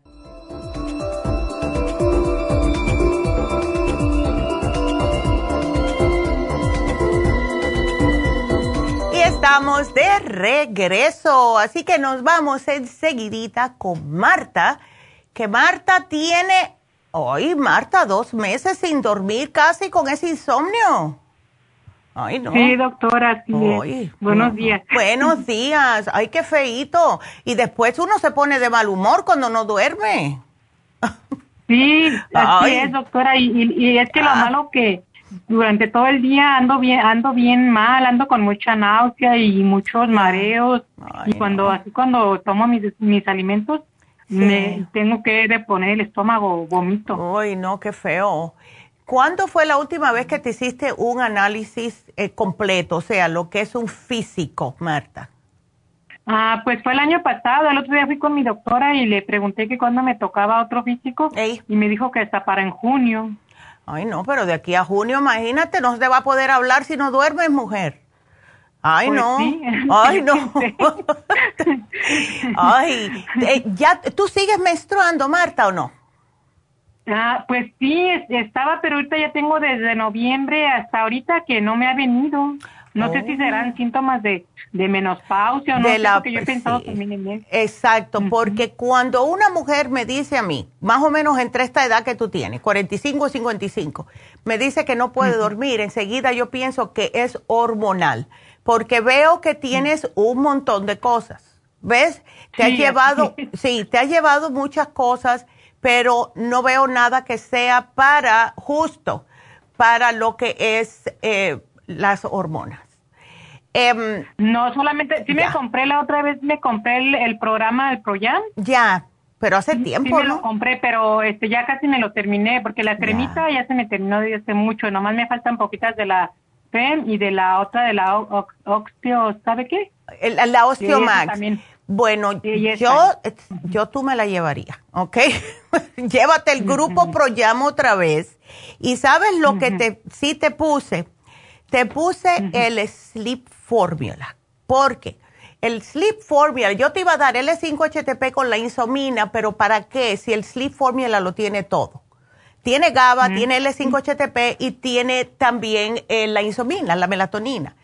D: Estamos de regreso, así que nos vamos enseguidita con Marta, que Marta tiene, hoy Marta, dos meses sin dormir casi con ese insomnio. Ay, no.
R: Sí, doctora, sí. Buenos días.
D: Buenos días. Ay, qué feito. Y después uno se pone de mal humor cuando no duerme.
R: Sí, así es, doctora. Y, es que lo ah. malo que durante todo el día ando bien, ando bien mal, ando con mucha náusea y muchos mareos. y cuando así cuando tomo mis, mis alimentos, me tengo que reponer el estómago, vomito.
D: Ay, no, qué feo. ¿Cuándo fue la última vez que te hiciste un análisis eh, completo, o sea, lo que es un físico, Marta?
R: Ah, pues fue el año pasado. El otro día fui con mi doctora y le pregunté que cuándo me tocaba otro físico y me dijo que está para en junio.
D: Ay, no, pero de aquí a junio, imagínate, no se va a poder hablar si no duermes, mujer. Ay, pues no. Ay, no. Ay, eh, ya, ¿tú sigues menstruando, Marta, o no?
R: Ah, pues sí, estaba, pero ahorita ya tengo desde noviembre hasta ahorita que no me ha venido. No sé si serán oh. síntomas de, de menopausia o no, sé, porque yo he pensado también en eso.
D: Exacto, porque cuando una mujer me dice a mí, más o menos entre esta edad que tú tienes, 45 o 55, me dice que no puede dormir, enseguida yo pienso que es hormonal, porque veo que tienes un montón de cosas. ¿Ves? Te ha llevado, sí, te ha llevado muchas cosas, pero no veo nada que sea para justo para lo que es eh, las hormonas.
R: Em, no, solamente, sí me compré la otra vez, me compré el, programa, el Proyam.
D: Ya, pero hace tiempo,
R: sí me lo compré, pero este ya casi me lo terminé, porque la cremita ya, se me terminó de hace mucho, nomás me faltan poquitas de la FEM y de la otra de la Oxio, ¿sabe qué?
D: la Osteomax. Bueno, yo, yo tú me la llevaría, ¿ok? Llévate el grupo Proyam otra vez. Y sabes lo que te sí te puse te puse el Sleep Formula. porque El Sleep Formula, yo te iba a dar L5HTP con la insomina, pero ¿para qué? Si el Sleep Formula lo tiene todo. Tiene GABA, tiene L5HTP y tiene también eh, la insomina, la melatonina.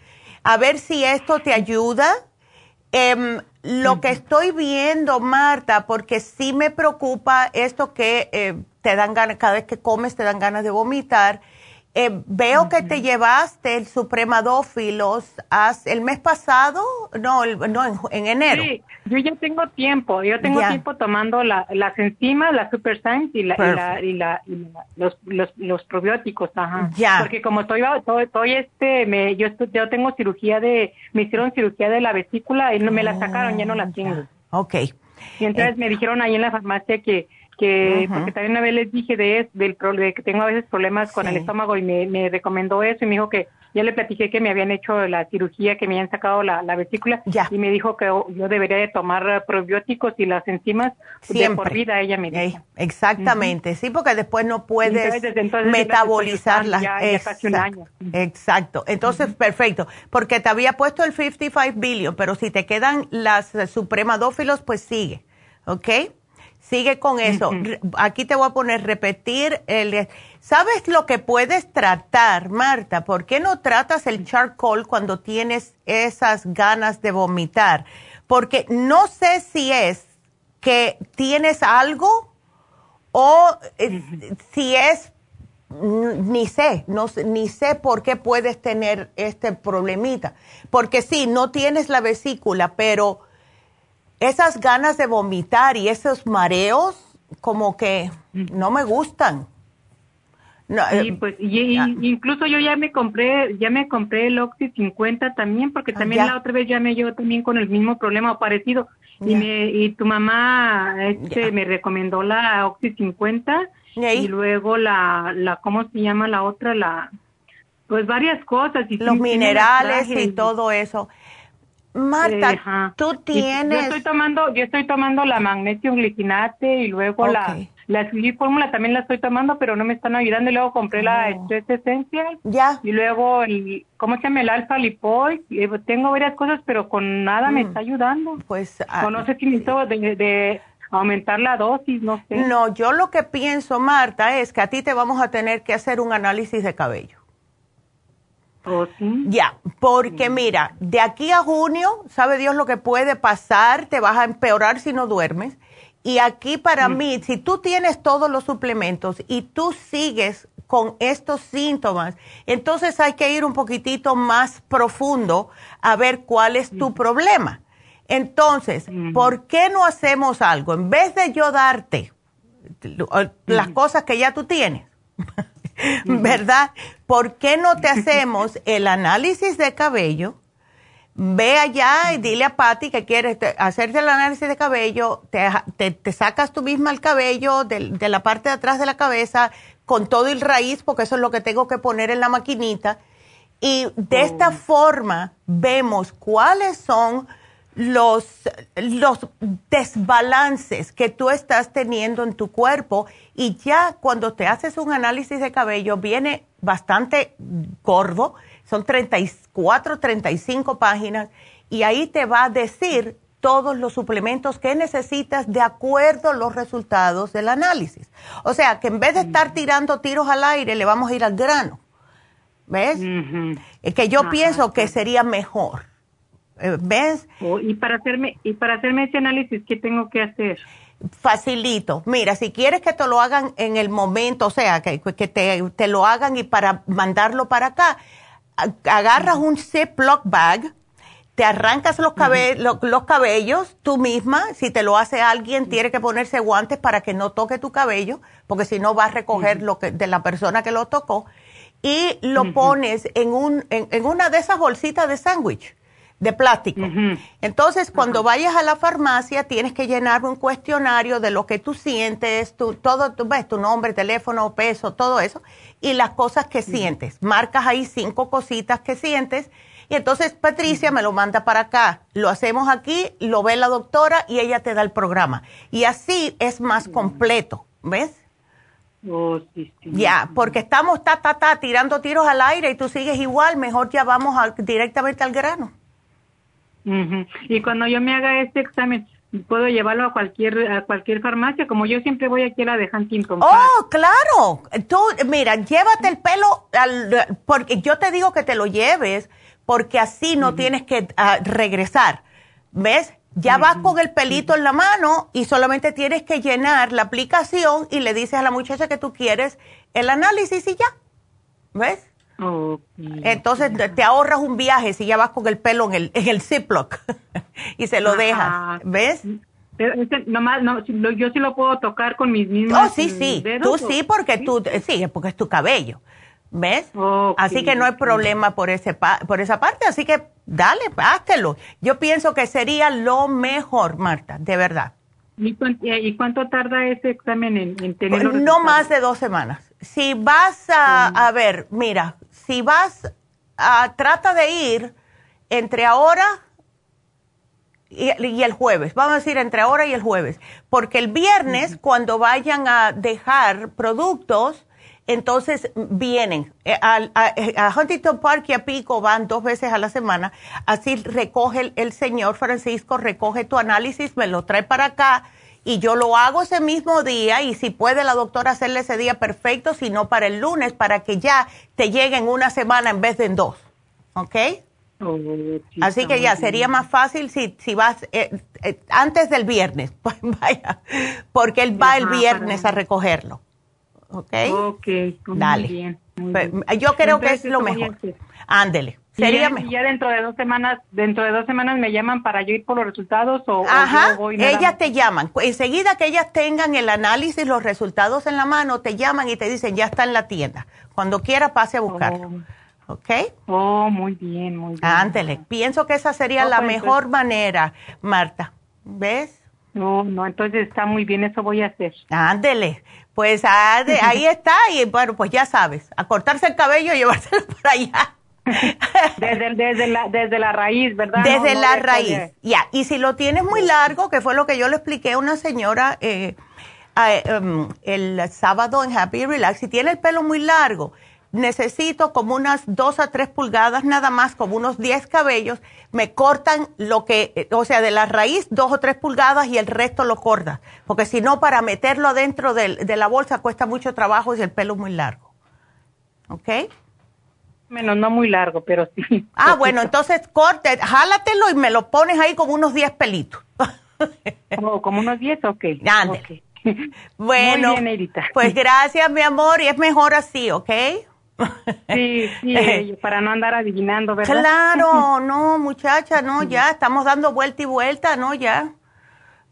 D: A ver si esto te ayuda. Em, lo que estoy viendo, Marta, porque sí me preocupa esto que eh, te dan ganas, cada vez que comes te dan ganas de vomitar eh, veo que te llevaste el supremadófilos el mes pasado, no, no en, enero. Sí,
R: yo ya tengo tiempo, yo tengo tiempo tomando la, las enzimas, la Super Science y, la, y, la, los, los, probióticos, ajá. Ya. Porque como estoy, estoy, este, me, yo, yo tengo cirugía de, me hicieron cirugía de la vesícula y no me la sacaron, ya no la tengo.
D: Ok.
R: Y entonces eh, me dijeron ahí en la farmacia que que porque también una vez les dije de, del, de que tengo a veces problemas con el estómago y me, me, recomendó eso y me dijo que ya le platiqué que me habían hecho la cirugía, que me habían sacado la, la vesícula y me dijo que yo debería de tomar probióticos y las enzimas de por vida, ella me dijo.
D: exactamente, sí, porque después no puedes metabolizar las... Exacto, entonces perfecto, porque te había puesto el 55 billion, pero si te quedan las supremadófilos, pues sigue, ¿ok? Sigue con eso. Aquí te voy a poner repetir el... ¿Sabes lo que puedes tratar, Marta? ¿Por qué no tratas el charcoal cuando tienes esas ganas de vomitar? Porque no sé si es que tienes algo o eh, si es ni sé, no, ni sé por qué puedes tener este problemita. Porque sí, no tienes la vesícula, pero esas ganas de vomitar y esos mareos como que no me gustan.
R: No, sí, eh, pues y, incluso yo ya me compré, ya me compré el Oxy 50 también, porque ah, también la otra vez ya me yo también con el mismo problema parecido. Y me y tu mamá este me recomendó la Oxy 50 ¿Y, luego la la ¿cómo se llama la otra? La pues varias cosas y
D: los minerales y todo eso. Marta, tú tienes.
R: Yo estoy tomando, yo estoy tomando la magnesio glicinate y luego la la fórmula también la estoy tomando, pero no me están ayudando. Y luego compré la Stress Essential.
D: Ya.
R: Y luego el, ¿cómo se llama? El Alpha Lipoid. Eh, tengo varias cosas, pero con nada me mm. está ayudando.
D: Pues.
R: Ah, no sé si necesito de, de aumentar la dosis, no sé.
D: No, yo lo que pienso, Marta, es que a ti te vamos a tener que hacer un análisis de cabello.
R: ¿Oh, sí?
D: Ya, porque mira, de aquí a junio, sabe Dios lo que puede pasar, te vas a empeorar si no duermes. Y aquí para mí, si tú tienes todos los suplementos y tú sigues con estos síntomas, entonces hay que ir un poquitito más profundo a ver cuál es tu problema. Entonces, ¿por qué no hacemos algo? En vez de yo darte las cosas que ya tú tienes, ¿verdad? ¿Por qué no te hacemos el análisis de cabello? Ve allá y dile a Patty que quieres hacerte el análisis de cabello, te, sacas tú misma el cabello de, de, la parte de atrás de la cabeza con todo el raíz, porque eso es lo que tengo que poner en la maquinita. Y de esta oh. forma vemos cuáles son los, los desbalances que tú estás teniendo en tu cuerpo y ya cuando te haces un análisis de cabello viene bastante gordo, son 34, 35 páginas y ahí te va a decir todos los suplementos que necesitas de acuerdo a los resultados del análisis. O sea, que en vez de estar tirando tiros al aire, le vamos a ir al grano. ¿Ves? Es que yo pienso que sería mejor. Eh, ¿Ves?
R: Oh, y para hacerme y para hacerme ese análisis, ¿qué tengo que hacer?
D: Facilito. Mira, si quieres que te lo hagan en el momento, o sea, que, que te, lo hagan y para mandarlo para acá, agarras un Ziploc bag, te arrancas los, los, cabellos tú misma. Si te lo hace alguien, tiene que ponerse guantes para que no toque tu cabello, porque si no va a recoger lo que, de la persona que lo tocó. Y lo pones en, un, en una de esas bolsitas de sándwich de plástico. Entonces, cuando vayas a la farmacia, tienes que llenar un cuestionario de lo que tú sientes, tu, todo, tu, ves, tu nombre, teléfono, peso, todo eso, y las cosas que sientes. Marcas ahí cinco cositas que sientes, y entonces Patricia me lo manda para acá. Lo hacemos aquí, lo ve la doctora y ella te da el programa. Y así es más completo, ¿ves?
R: Oh,
D: ya, porque estamos ta, ta, ta, tirando tiros al aire y tú sigues igual, mejor ya vamos directamente al grano.
R: Y cuando yo me haga este examen, puedo llevarlo a cualquier a cualquier farmacia, como yo siempre voy aquí a la de Huntington.
D: Oh, claro. Tú, mira, llévate el pelo, al, porque yo te digo que te lo lleves, porque así no tienes que ah, regresar. ¿Ves? Ya vas con el pelito en la mano y solamente tienes que llenar la aplicación y le dices a la muchacha que tú quieres el análisis y ya. ¿Ves? Entonces te ahorras un viaje si ya vas con el pelo en el, en el Ziploc y se lo dejas, ¿ves?
R: Pero este, nomás, no, yo sí lo puedo tocar con mis mismos
D: Oh, sí, sí, tú sí, porque tú, sí, porque es tu cabello, ¿ves? Así que no hay problema por, ese por esa parte, así que dale, háztelo. Yo pienso que sería lo mejor, Marta, de verdad.
R: ¿Y cuánto, tarda ese examen en, en tenerlo?
D: No más de dos semanas. Si vas a, a ver, mira, si vas, a, trata de ir entre ahora y, el jueves, vamos a decir entre ahora y el jueves, porque el viernes cuando vayan a dejar productos, entonces vienen. Eh, a, Huntington Park y a Pico van dos veces a la semana, así recoge el señor Francisco, recoge tu análisis, me lo trae para acá y yo lo hago ese mismo día y si puede la doctora hacerle ese día perfecto, si no para el lunes, para que ya te llegue en una semana en vez de en dos. ¿Ok? Oh, Así que ya sería más fácil si, si vas eh, eh, antes del viernes, pues vaya, porque él va el viernes a recogerlo. ¿Ok?
R: Ok,
D: Dale.
R: Bien,
D: pues, Yo creo que es lo mejor. Ándele.
R: Sería y ya, dentro de dos semanas, dentro de dos semanas me llaman para yo ir por los resultados o,
D: Ajá, ellas te llaman. Enseguida que ellas tengan el análisis, los resultados en la mano, te llaman y te dicen ya está en la tienda. Cuando quiera pase a buscarlo. Oh. ¿Ok?
R: Oh, muy bien, muy bien.
D: Ándele. Pienso que esa sería la pues, mejor manera, Marta. ¿Ves?
R: No, no, entonces está muy bien, eso voy a hacer.
D: Ándele. Pues ahí está y bueno, pues ya sabes, a cortarse el cabello y llevárselo por allá.
R: desde, desde, la, desde la raíz, ¿verdad?
D: Desde la raíz, ya. Y si lo tienes muy largo, que fue lo que yo le expliqué a una señora eh, em, el sábado en Happy Relax, si tiene el pelo muy largo, necesito como unas dos a tres pulgadas nada más, como unos 10 cabellos, me cortan lo que, o sea, de la raíz dos o tres pulgadas y el resto lo corta, porque si no, para meterlo adentro de, de la bolsa cuesta mucho trabajo y el pelo es muy largo. ¿Ok?
R: Menos, no muy largo, pero sí.
D: Ah, bueno, entonces corte, jálatelo y me lo pones ahí como unos 10 pelitos.
R: oh, como unos 10, ok.
D: Ándale. Bueno, pues gracias, mi amor, y es mejor así, ¿ok?
R: Sí, sí, para no andar adivinando, ¿verdad?
D: Claro, no, muchacha, no, ya, estamos dando vuelta y vuelta, ¿no? Ya.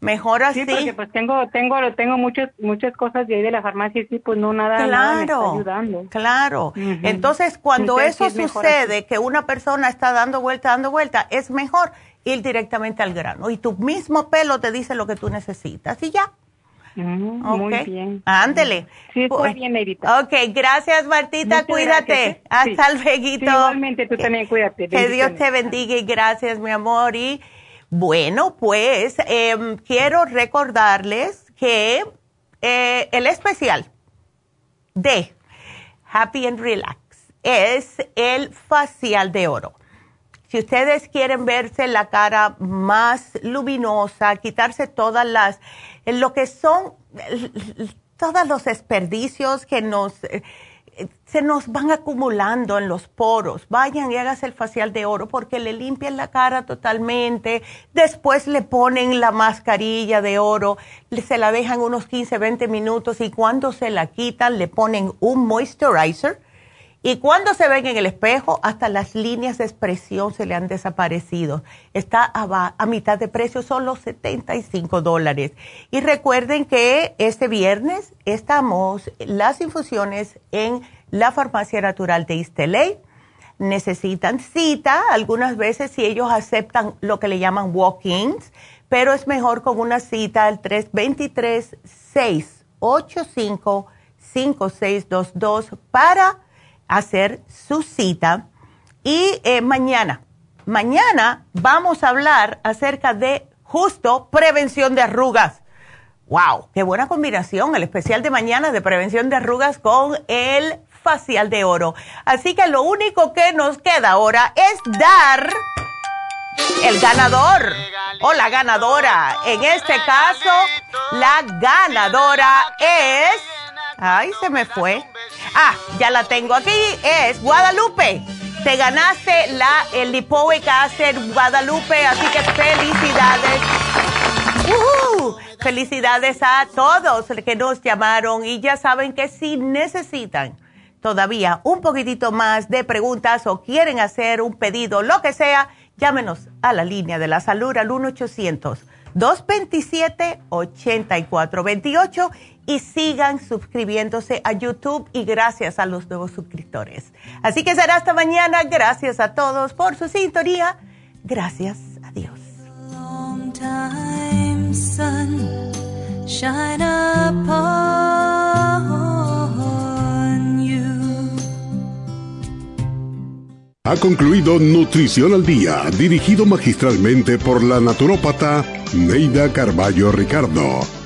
D: Mejor así.
R: Sí, porque pues tengo, tengo, tengo muchas, muchas cosas de ahí de la farmacia y sí, pues no nada, claro, me está ayudando.
D: Claro. Entonces, cuando eso sucede, que una persona está dando vuelta, dando vuelta, es mejor ir directamente al grano. Y tu mismo pelo te dice lo que tú necesitas y ya.
R: Mm, muy bien.
D: Ándele.
R: Sí, está pues, bien, Negrita.
D: Ok, gracias, Martita. cuídate. ¿eh? Hasta luego.
R: igualmente, tú también cuídate.
D: Que Dios te bendiga y gracias, mi amor. Y bueno, pues em, quiero recordarles que eh, el especial de Happy and Relax es el facial de oro. Si ustedes quieren verse la cara más luminosa, quitarse todas las lo que son todos los desperdicios que nos eh, se nos van acumulando en los poros. Vayan y háganse el facial de oro porque le limpian la cara totalmente. Después le ponen la mascarilla de oro, se la dejan unos 15, 20 minutos y cuando se la quitan le ponen un moisturizer y cuando se ven en el espejo, hasta las líneas de expresión se le han desaparecido. Está a, mitad de precio, solo 75 dólares. Y recuerden que este viernes estamos las infusiones en la Farmacia Natural de Isteley. Necesitan cita, algunas veces si ellos aceptan lo que le llaman walk-ins, pero es mejor con una cita al 323-685-5622 para hacer su cita. Y eh, mañana, mañana vamos a hablar acerca de justo prevención de arrugas. ¡Wow! ¡Qué buena combinación! El especial de mañana de prevención de arrugas con el facial de oro. Así que lo único que nos queda ahora es dar el ganador o la ganadora. En este caso, la ganadora es... Ay, se me fue. Ah, ya la tengo aquí. Es Guadalupe. Te ganaste la, el Lipoic Acid Guadalupe, así que felicidades. Felicidades a todos los que nos llamaron y ya saben que si necesitan todavía un poquitito más de preguntas o quieren hacer un pedido, lo que sea, llámenos a la línea de la salud al 1 800 227-8428 y sigan suscribiéndose a YouTube y gracias a los nuevos suscriptores. Así que será hasta mañana. Gracias a todos por su sintonía. Gracias a Dios.
B: Ha concluido Nutrición al Día, dirigido magistralmente por la naturópata Neida Carballo Ricardo.